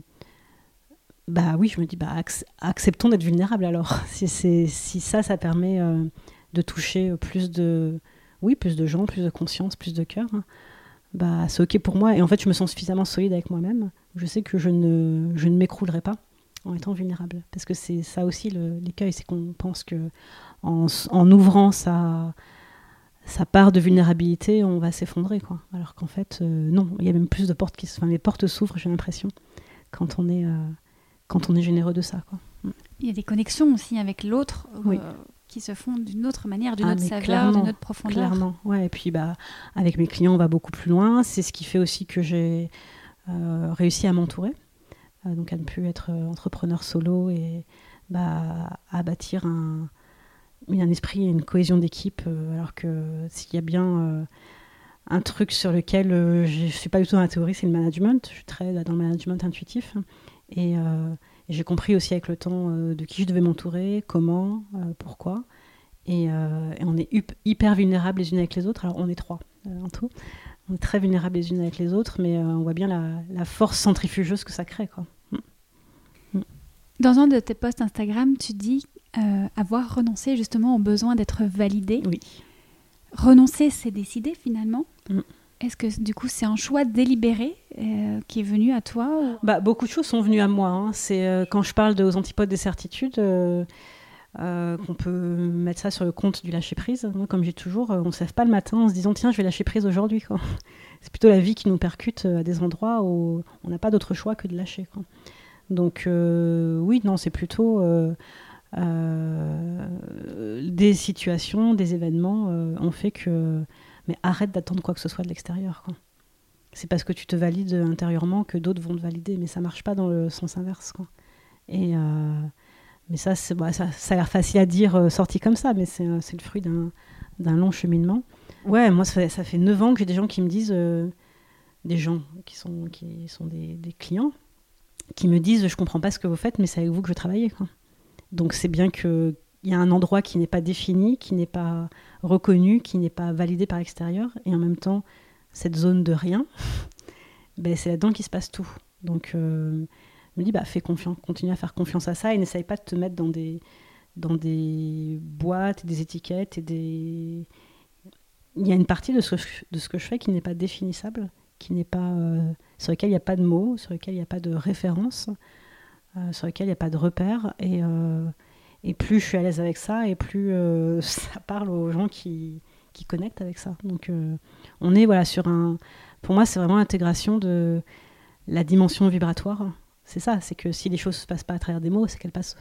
bah oui, je me dis, bah, acceptons d'être vulnérables alors. si, si ça, ça permet euh, de toucher plus de, oui, plus de gens, plus de conscience, plus de cœur, hein, bah, c'est OK pour moi. Et en fait, je me sens suffisamment solide avec moi-même je sais que je ne, je ne m'écroulerai pas en étant vulnérable. Parce que c'est ça aussi l'écueil, c'est qu'on pense que en, en, ouvrant sa, sa part de vulnérabilité, on va s'effondrer. quoi. Alors qu'en fait, euh, non, il y a même plus de portes qui enfin, les portes s'ouvrent, j'ai l'impression, quand on est euh, quand on est généreux de ça. Quoi. Il y a des connexions aussi avec l'autre. Euh, qui se font d'une autre manière, d'une ah, autre saveur, d'une autre profondeur. Clairement, ouais. Et puis, bah, avec mes clients, on va beaucoup plus loin. C'est ce qui fait aussi que j'ai euh, réussi à m'entourer, euh, donc à ne plus être euh, entrepreneur solo et bah, à bâtir un, un esprit et une cohésion d'équipe, alors que s'il y a bien un truc sur lequel je ne suis pas du tout dans la théorie, c'est le management. Je suis très dans le management intuitif. Et, j'ai compris aussi avec le temps de qui je devais m'entourer, comment, pourquoi. Et, et, on est hyper vulnérables les unes avec les autres. Alors on est trois en tout on est très vulnérables les unes avec les autres, mais euh, on voit bien la, force centrifugeuse que ça crée. Quoi. Mm. Mm. Dans un de tes posts Instagram, tu dis euh, avoir renoncé justement au besoin d'être validé. Oui. Renoncer, c'est décider finalement. Mm. Est-ce que du coup c'est un choix délibéré euh, qui est venu à toi bah, Beaucoup de choses sont venues à moi. Hein. C'est quand je parle aux antipodes des certitudes, euh, qu'on peut mettre ça sur le compte du lâcher prise. Comme j'ai toujours, euh, on ne se lève pas le matin en se disant tiens, je vais lâcher prise aujourd'hui. C'est plutôt la vie qui nous percute euh, à des endroits où on n'a pas d'autre choix que de lâcher. Donc oui, non, c'est plutôt des situations, des événements ont fait que mais arrête d'attendre quoi que ce soit de l'extérieur. C'est parce que tu te valides intérieurement que d'autres vont te valider, mais ça marche pas dans le sens inverse. Et mais ça, bah, ça, ça, a l'air facile à dire euh, sorti comme ça, mais c'est euh, le fruit d'un long cheminement. Ouais, moi, ça, fait 9 ans que j'ai des gens qui me disent, euh, des gens qui sont, qui sont des, des, clients, qui me disent Je comprends pas ce que vous faites, mais c'est avec vous que je travaille. Quoi. Donc, c'est bien qu'il y a un endroit qui n'est pas défini, qui n'est pas reconnu, qui n'est pas validé par l'extérieur, et en même temps, cette zone de rien, ben, c'est là-dedans qu'il se passe tout. Donc, me dis, bah, fais confiance, continue à faire confiance à ça et n'essaye pas de te mettre dans des, dans des boîtes, des étiquettes et des, il y a une partie de ce, de ce que je fais qui n'est pas définissable, qui n'est pas, sur lequel il n'y a pas de mots, sur lequel il n'y a pas de référence, sur lequel il n'y a pas de repère. Et, et plus je suis à l'aise avec ça, et plus ça parle aux gens qui, qui connectent avec ça. Donc on est voilà, sur un... Pour moi, c'est vraiment l'intégration de la dimension vibratoire. C'est ça, c'est que si les choses ne se passent pas à travers des mots, c'est qu'elles passent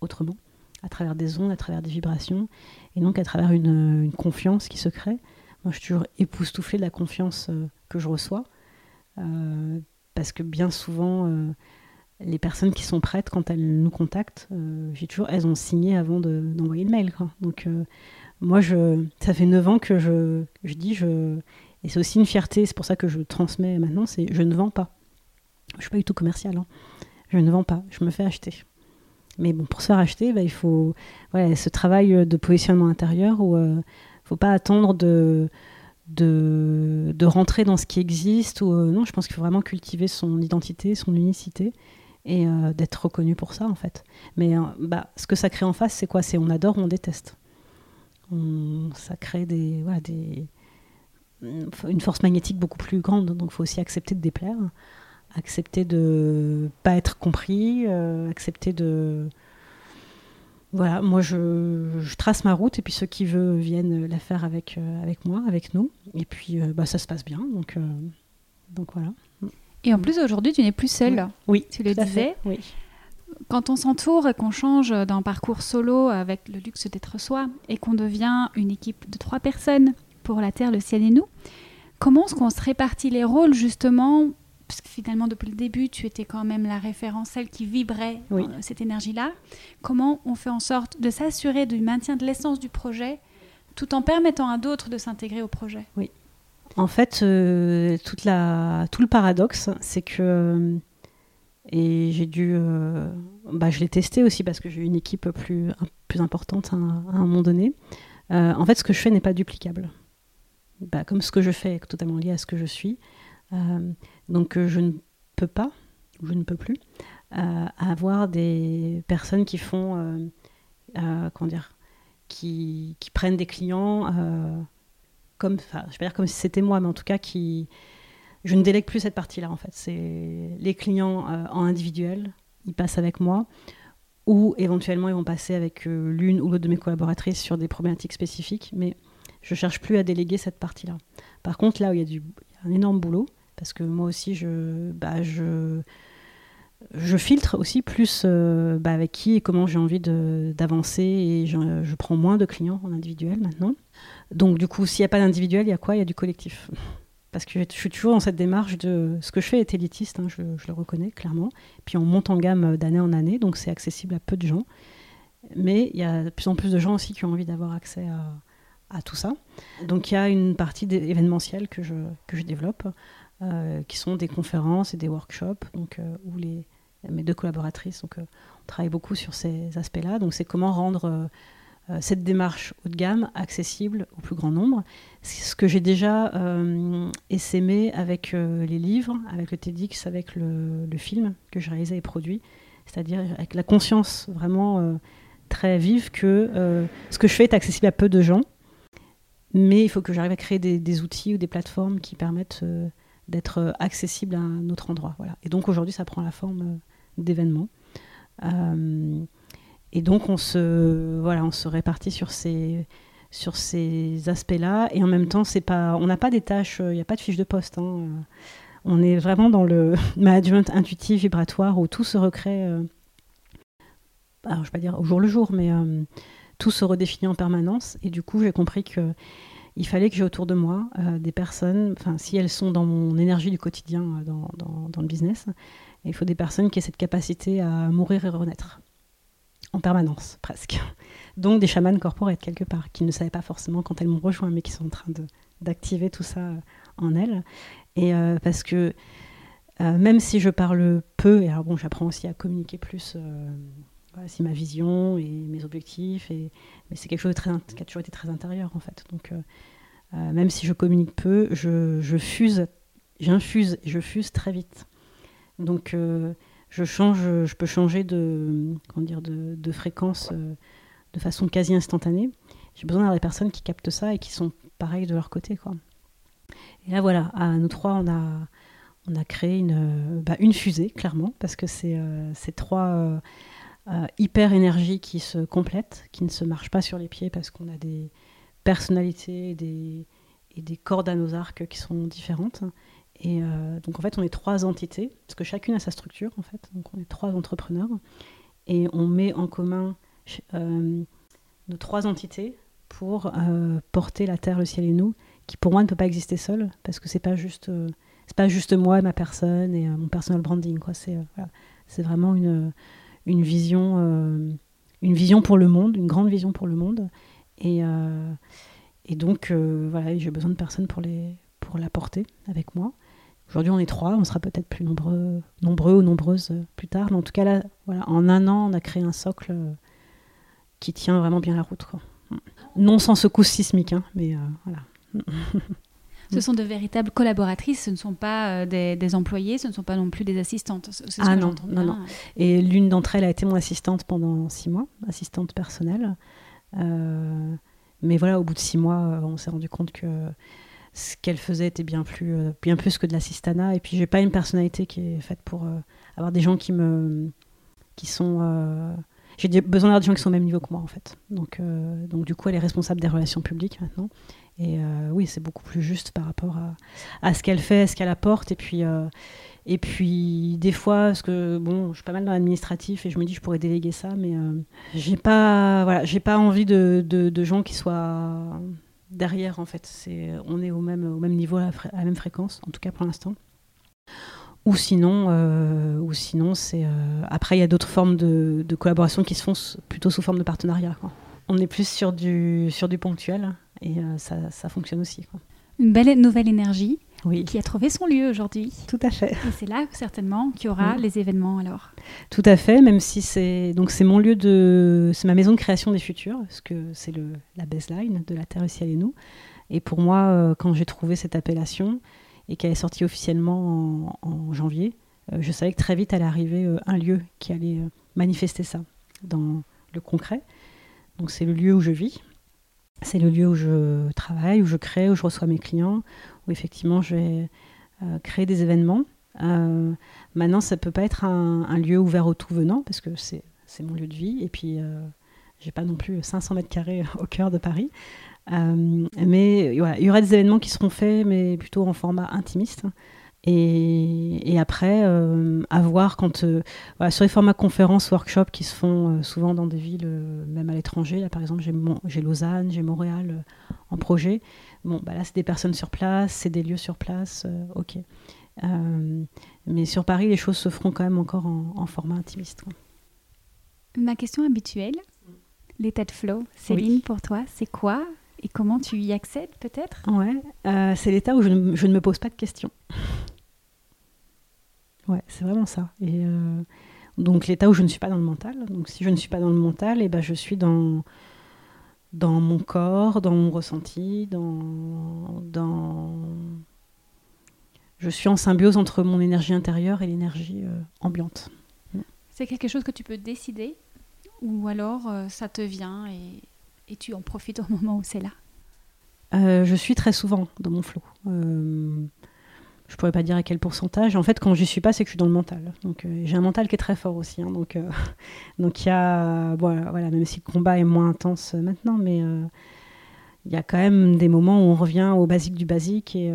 autrement, à travers des ondes, à travers des vibrations, et donc à travers une, confiance qui se crée. Moi, je suis toujours époustouflée de la confiance euh, que je reçois, euh, parce que bien souvent, euh, les personnes qui sont prêtes, quand elles nous contactent, j'ai toujours, elles ont signé avant d'envoyer le mail. Donc, moi, je, ça fait 9 ans que je, je dis, je, et c'est aussi une fierté, c'est pour ça que je transmets maintenant, c'est je ne vends pas. Je ne suis pas du tout commercial. Hein. Je ne vends pas, je me fais acheter. Mais bon, pour se faire acheter, bah, il faut voilà, ce travail de positionnement intérieur où il euh, ne faut pas attendre de, de, de, rentrer dans ce qui existe. Ou, euh, non, je pense qu'il faut vraiment cultiver son identité, son unicité et euh, d'être reconnu pour ça en fait. Mais bah, ce que ça crée en face, c'est quoi? C'est on adore on déteste. ça crée des, voilà, des, une force magnétique beaucoup plus grande, donc il faut aussi accepter de déplaire accepter de pas être compris, euh, accepter de voilà, moi je, trace ma route et puis ceux qui veulent viennent la faire avec, euh, avec moi, avec nous. Et puis euh, bah, ça se passe bien. Donc, donc voilà. Et en plus aujourd'hui tu n'es plus seule. Oui. Tu le disais. Oui. Quand on s'entoure et qu'on change d'un parcours solo avec le luxe d'être soi et qu'on devient une équipe de trois personnes pour la Terre, le ciel et nous, comment est-ce qu'on se répartit les rôles justement? Parce que finalement, depuis le début, tu étais quand même la référence, celle qui vibrait cette énergie-là. Comment on fait en sorte de s'assurer du maintien de l'essence du projet tout en permettant à d'autres de s'intégrer au projet? Oui. En fait, euh, tout le paradoxe, c'est que. Euh, et j'ai dû. Euh, bah, je l'ai testé aussi parce que j'ai eu une équipe plus, plus importante à, un moment donné. en fait, ce que je fais n'est pas duplicable. Bah, comme ce que je fais est totalement lié à ce que je suis. Donc je ne peux pas, je ne peux plus, avoir des personnes qui font, comment dire, qui, prennent des clients comme, enfin, je vais dire comme si c'était moi, mais en tout cas qui, je ne délègue plus cette partie-là en fait. C'est les clients en individuel, ils passent avec moi, ou éventuellement ils vont passer avec l'une ou l'autre de mes collaboratrices sur des problématiques spécifiques, mais je cherche plus à déléguer cette partie-là. Par contre, là où il y a du, un énorme boulot, parce que moi aussi, je, bah, je, je filtre aussi plus euh, bah, avec qui et comment j'ai envie d'avancer et je, je, prends moins de clients en individuel maintenant. Donc du coup, s'il n'y a pas d'individuel, il y a quoi? Il y a du collectif. Parce que je suis toujours dans cette démarche de... Ce que je fais est élitiste, hein, je, le reconnais clairement. Puis on monte en gamme d'année en année, donc c'est accessible à peu de gens. Mais il y a de plus en plus de gens aussi qui ont envie d'avoir accès à, à, tout ça. Donc il y a une partie événementielle que je, que je développe euh, qui sont des conférences et des workshops, donc, euh, où les, mes deux collaboratrices, donc, euh, on travaille beaucoup sur ces aspects-là. Donc c'est comment rendre cette démarche haut de gamme accessible au plus grand nombre. C'est ce que j'ai déjà essaimé avec les livres, avec le TEDx, avec le, film que j'ai réalisé et produit, c'est-à-dire avec la conscience vraiment très vive que ce que je fais est accessible à peu de gens, mais il faut que j'arrive à créer des, des, outils ou des plateformes qui permettent d'être euh, accessible à un autre endroit. Voilà. Et donc aujourd'hui, ça prend la forme euh, d'événements. Euh, et donc on se, voilà, on se répartit sur ces, sur ces aspects-là. Et en même temps, c'est pas, on n'a pas des tâches, il n'y a pas de fiche de poste. Hein. On est vraiment dans le management intuitif, vibratoire, où tout se recrée, alors je ne vais pas dire au jour le jour, mais tout se redéfinit en permanence. Et du coup, j'ai compris que il fallait que j'ai autour de moi euh, des personnes, si elles sont dans mon énergie du quotidien, euh, dans, le business, il faut des personnes qui aient cette capacité à mourir et renaître en permanence, presque. Donc des chamans corporels quelque part, qui ne savaient pas forcément quand elles m'ont rejoint, mais qui sont en train d'activer tout ça euh, en elles. Et parce que même si je parle peu, et alors bon, j'apprends aussi à communiquer plus voilà, c'est ma vision et mes objectifs. Et, mais c'est quelque chose qui a toujours été très intérieur, en fait. Donc, euh, euh, même si je communique peu, je, je fuse, j'infuse je fuse très vite. Donc, euh, je change, je peux changer de, comment dire, de, fréquence de façon quasi instantanée. J'ai besoin d'avoir des personnes qui captent ça et qui sont pareil de leur côté. Quoi. Et là, voilà, à nous trois, on a, on a créé une, bah, une fusée, clairement, parce que c'est ces trois hyper énergies qui se complètent, qui ne se marchent pas sur les pieds parce qu'on a des personnalités des, et des cordes à nos arcs qui sont différentes. Et euh, donc en fait, on est trois entités, parce que chacune a sa structure en fait. Donc on est trois entrepreneurs et on met en commun euh, nos trois entités pour euh, porter la terre, le ciel et nous, qui pour moi ne peut pas exister seul, parce que c'est pas juste c'est pas juste moi et ma personne et mon personal branding. C'est c'est vraiment une une vision une vision pour le monde, une grande vision pour le monde et et donc voilà, j'ai besoin de personnes pour les pour la porter avec moi. Aujourd'hui, on est trois, on sera peut-être plus nombreux, nombreux ou nombreuses euh, plus tard. Mais en tout cas, là, voilà, en un an, on a créé un socle euh, qui tient vraiment bien la route. Quoi. Non sans secousse sismique, hein, mais euh, voilà. Ce sont de véritables collaboratrices, ce ne sont pas des, employés, ce ne sont pas non plus des assistantes. ah non, non, non. Et l'une d'entre elles a été mon assistante pendant six mois, assistante personnelle. mais voilà, au bout de six mois, on s'est rendu compte que ce qu'elle faisait était bien plus, euh, bien plus que de l'assistana. Et puis, j'ai pas une personnalité qui est faite pour euh, avoir des gens qui me, qui sont. Euh, j'ai besoin d'avoir des gens qui sont au même niveau que moi, en fait. Donc, donc du coup, elle est responsable des relations publiques maintenant. Et oui, c'est beaucoup plus juste par rapport à, à ce qu'elle fait, ce qu'elle apporte. Et puis, et puis, des fois, parce que bon, je suis pas mal dans l'administratif et je me dis je pourrais déléguer ça, mais j'ai pas, voilà, j'ai pas envie de, de gens qui soient derrière, en fait. On est au même, au même niveau, à la, même fréquence, en tout cas pour l'instant. Ou sinon, euh, sinon c'est. Euh, après, il y a d'autres formes de, collaboration qui se font plutôt sous forme de partenariat. On est plus sur du, sur du ponctuel et euh, ça, ça, fonctionne aussi. Une belle nouvelle énergie qui a trouvé son lieu aujourd'hui. Tout à fait. Et c'est là certainement qu'il y aura les événements alors. Tout à fait, même si c'est donc c'est mon lieu de c'est ma maison de création des futurs parce que c'est le la baseline de la Terre, le ciel et nous. Et pour moi, euh, quand j'ai trouvé cette appellation et qu'elle est sortie officiellement en, janvier, euh, je savais que très vite allait arriver euh, un lieu qui allait manifester ça dans le concret. Donc c'est le lieu où je vis, c'est le lieu où je travaille, où je crée, où je reçois mes clients, effectivement je vais euh, créer des événements. Euh, maintenant, ça peut pas être un, lieu ouvert au tout venant, parce que c'est mon lieu de vie, et puis euh, j'ai pas non plus 500 mètres carrés au cœur de Paris. mais il y aura des événements qui seront faits, mais plutôt en format intimiste. Et, après, euh, à voir quand. Euh, sur les formats conférences, workshops qui se font euh, souvent dans des villes, même à l'étranger, là par exemple, j'ai Lausanne, j'ai Montréal en projet. Bon, bah là, c'est des personnes sur place, c'est des lieux sur place, ok. mais sur Paris, les choses se feront quand même encore en, format intimiste. Ma question habituelle, l'état de flow, Céline, pour toi, c'est quoi et comment tu y accèdes peut-être? Ouais, c'est l'état où je ne, je ne, me pose pas de questions. Ouais, c'est vraiment ça. Et euh, donc l'état où je ne suis pas dans le mental. Donc si je ne suis pas dans le mental, et eh ben je suis dans dans mon corps, dans mon ressenti, dans dans je suis en symbiose entre mon énergie intérieure et l'énergie euh, ambiante. C'est quelque chose que tu peux décider ou alors euh, ça te vient et, et, tu en profites au moment où c'est là Je suis très souvent dans mon flot je pourrais pas dire à quel pourcentage. En fait, quand j'y suis pas, c'est que je suis dans le mental. Donc, euh, j'ai un mental qui est très fort aussi. Hein. donc, euh, donc il y a, voilà, voilà, même si le combat est moins intense maintenant, mais euh, il y a quand même des moments où on revient au basique du basique et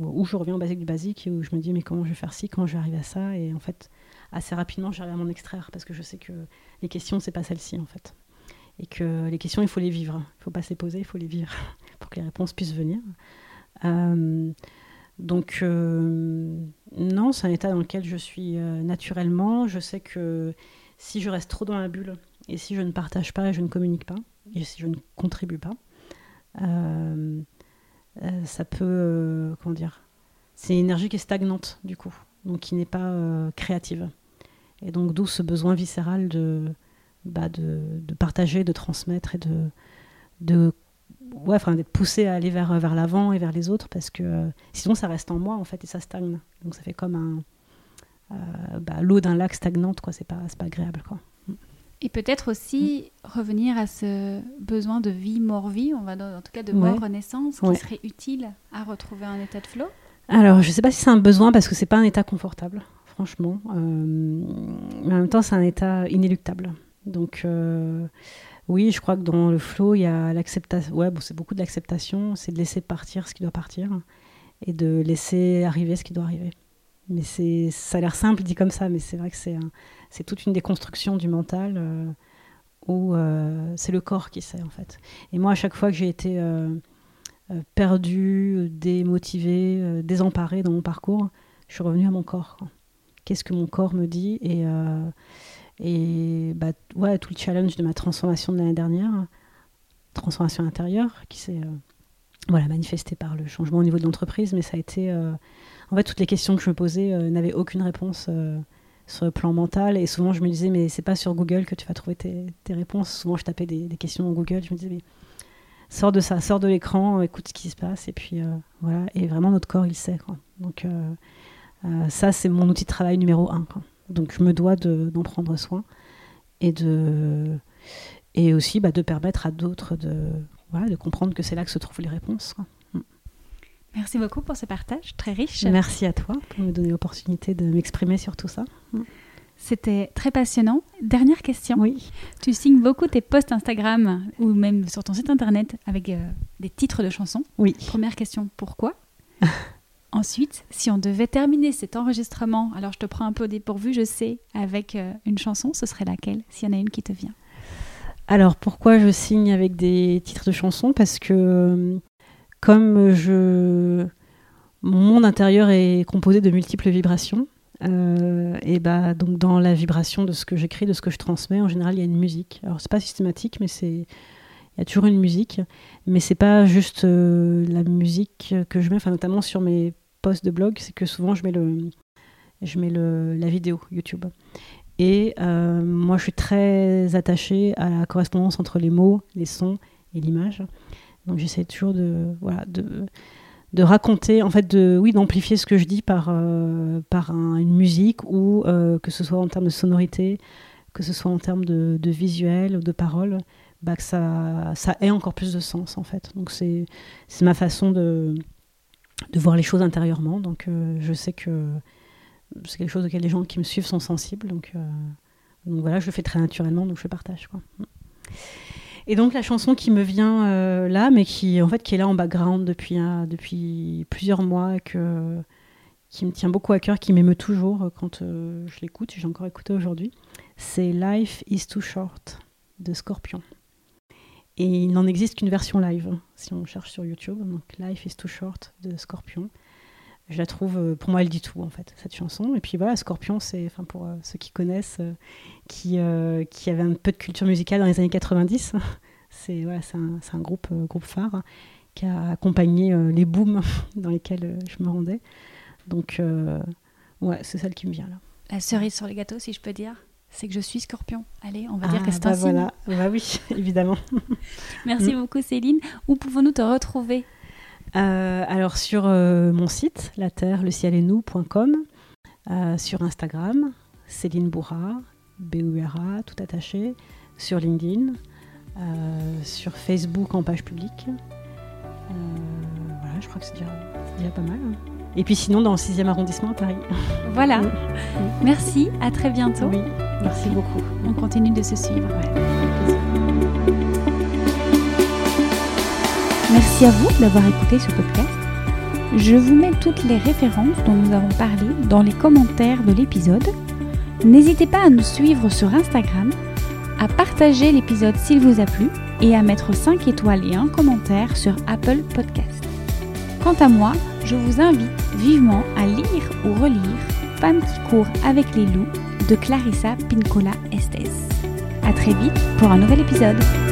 où je reviens au basique du basique et où je me dis mais comment je vais faire ci, comment je vais à ça? Et en fait assez rapidement j'arrive à m'en extraire parce que je sais que les questions c'est pas celle-ci en fait et que les questions il faut les vivre, il faut pas se les poser, il faut les vivre pour que les réponses puissent venir. Donc, euh, non, c'est un état dans lequel je suis euh, naturellement. Je sais que si je reste trop dans la bulle et si je ne partage pas et je ne communique pas, et si je ne contribue pas, euh, ça peut. comment dire C'est une énergie qui est stagnante, du coup, donc qui n'est pas créative. Et donc, d'où ce besoin viscéral de, bah, de, de, partager, de transmettre et de, de ouais, enfin d'être poussé à aller vers, vers l'avant et vers les autres parce que euh, sinon ça reste en moi en fait et ça stagne. Donc ça fait comme un euh, bah, l'eau d'un lac stagnante quoi, c'est pas, pas agréable quoi. Et peut-être aussi revenir à ce besoin de vie, mort-vie, on va en tout cas de mort-renaissance, qui serait utile à retrouver un état de flow? Alors, je ne sais pas si c'est un besoin parce que c'est pas un état confortable, franchement. Euh, mais en même temps, c'est un état inéluctable. Donc, euh, oui, je crois que dans le flow, il y a l'acceptation. Ouais, c'est beaucoup de l'acceptation, c'est de laisser partir ce qui doit partir et de laisser arriver ce qui doit arriver. Mais c'est, ça a l'air simple dit comme ça, mais c'est vrai que c'est, c'est toute une déconstruction du mental euh, où euh, c'est le corps qui sait en fait. Et moi, à chaque fois que j'ai été euh, perdu, démotivé, désemparé dans mon parcours, je suis revenue à mon corps. Qu'est-ce que mon corps me dit Et, et bah, ouais, tout le challenge de ma transformation de l'année dernière, transformation intérieure, qui s'est voilà, manifestée par le changement au niveau de l'entreprise, mais ça a été en fait, toutes les questions que je me posais euh, n'avaient aucune réponse euh, sur le plan mental. Et souvent, je me disais, mais c'est pas sur Google que tu vas trouver tes, réponses. Souvent, je tapais des, questions dans Google. Je me disais, mais sors de ça, sors de l'écran, écoute ce qui se passe. Et puis, euh, voilà. Et vraiment, notre corps, il sait. Donc, ça, c'est mon outil de travail numéro un. Donc, je me dois d'en prendre soin. Et, de, et aussi bah, de permettre à d'autres de, voilà, de comprendre que c'est là que se trouvent les réponses. Merci beaucoup pour ce partage très riche. Merci à toi pour me donner l'opportunité de m'exprimer sur tout ça. C'était très passionnant. Dernière question. Oui. Tu signes beaucoup tes posts Instagram ou même sur ton site internet avec euh, des titres de chansons. Oui. Première question, pourquoi? Ensuite, si on devait terminer cet enregistrement, alors je te prends un peu au dépourvu, je sais, avec euh, une chanson, ce serait laquelle, s'il y en a une qui te vient? Alors, pourquoi je signe avec des titres de chansons? Parce que euh, comme je mon monde intérieur est composé de multiples vibrations, euh, et bah donc dans la vibration de ce que j'écris, de ce que je transmets, en général il y a une musique. Alors c'est pas systématique, mais c'est il y a toujours une musique, mais c'est pas juste la musique que je mets, enfin notamment sur mes posts de blog, c'est que souvent je mets le je mets le, la vidéo YouTube. Et euh, moi je suis très attachée à la correspondance entre les mots, les sons et l'image. Donc j'essaie toujours de, voilà, de, de raconter, en fait, de, oui, d'amplifier ce que je dis par, euh, par une musique ou euh, que ce soit en termes de sonorité, que ce soit en termes de, de visuel ou de parole, bah, que ça, ça ait encore plus de sens, en fait. Donc c'est ma façon de, de voir les choses intérieurement. Donc euh, je sais que c'est quelque chose auquel les gens qui me suivent sont sensibles. Donc, donc voilà, je le fais très naturellement, donc je partage. Et donc la chanson qui me vient euh, là, mais qui en fait qui est là en background depuis, plusieurs mois, que, qui me tient beaucoup à cœur, qui m'émeut toujours quand euh, je l'écoute, j'ai encore écouté aujourd'hui, c'est Life is Too Short de Scorpion. Et il n'en existe qu'une version live, si on cherche sur YouTube. Donc Life is Too Short de Scorpion. Je la trouve, euh, pour moi, elle dit tout en fait, cette chanson. Et puis voilà, Scorpion, c'est, enfin pour ceux qui connaissent, qui, qui avait un peu de culture musicale dans les années 90, c'est un, un, groupe, euh, groupe phare qui a accompagné euh, les booms dans lesquels euh, je me rendais. Donc, ouais, c'est celle qui me vient là. La cerise sur les gâteaux, si je peux dire c'est que je suis scorpion. Allez, on va dire ah, que c'est bah voilà. Bah oui, évidemment. Merci beaucoup Céline. Où pouvons-nous te retrouver? Alors sur mon site, la terre, le ciel et nous.com, sur Instagram, Céline Bourra, B-U-R-A, tout attaché, sur LinkedIn, euh, sur Facebook en page publique. Euh, voilà, je crois que c'est déjà, pas mal. Hein. Et puis sinon, dans le 6e arrondissement à Paris. Voilà. Merci, à très bientôt. Oui, merci beaucoup. On continue de se suivre. Merci à vous d'avoir écouté ce podcast. Je vous mets toutes les références dont nous avons parlé dans les commentaires de l'épisode. N'hésitez pas à nous suivre sur Instagram à partager l'épisode s'il vous a plu et à mettre 5 étoiles et un commentaire sur Apple Podcast. Quant à moi, je vous invite vivement à lire ou relire Femme qui court avec les loups de Clarissa Pincola Estes. A très vite pour un nouvel épisode.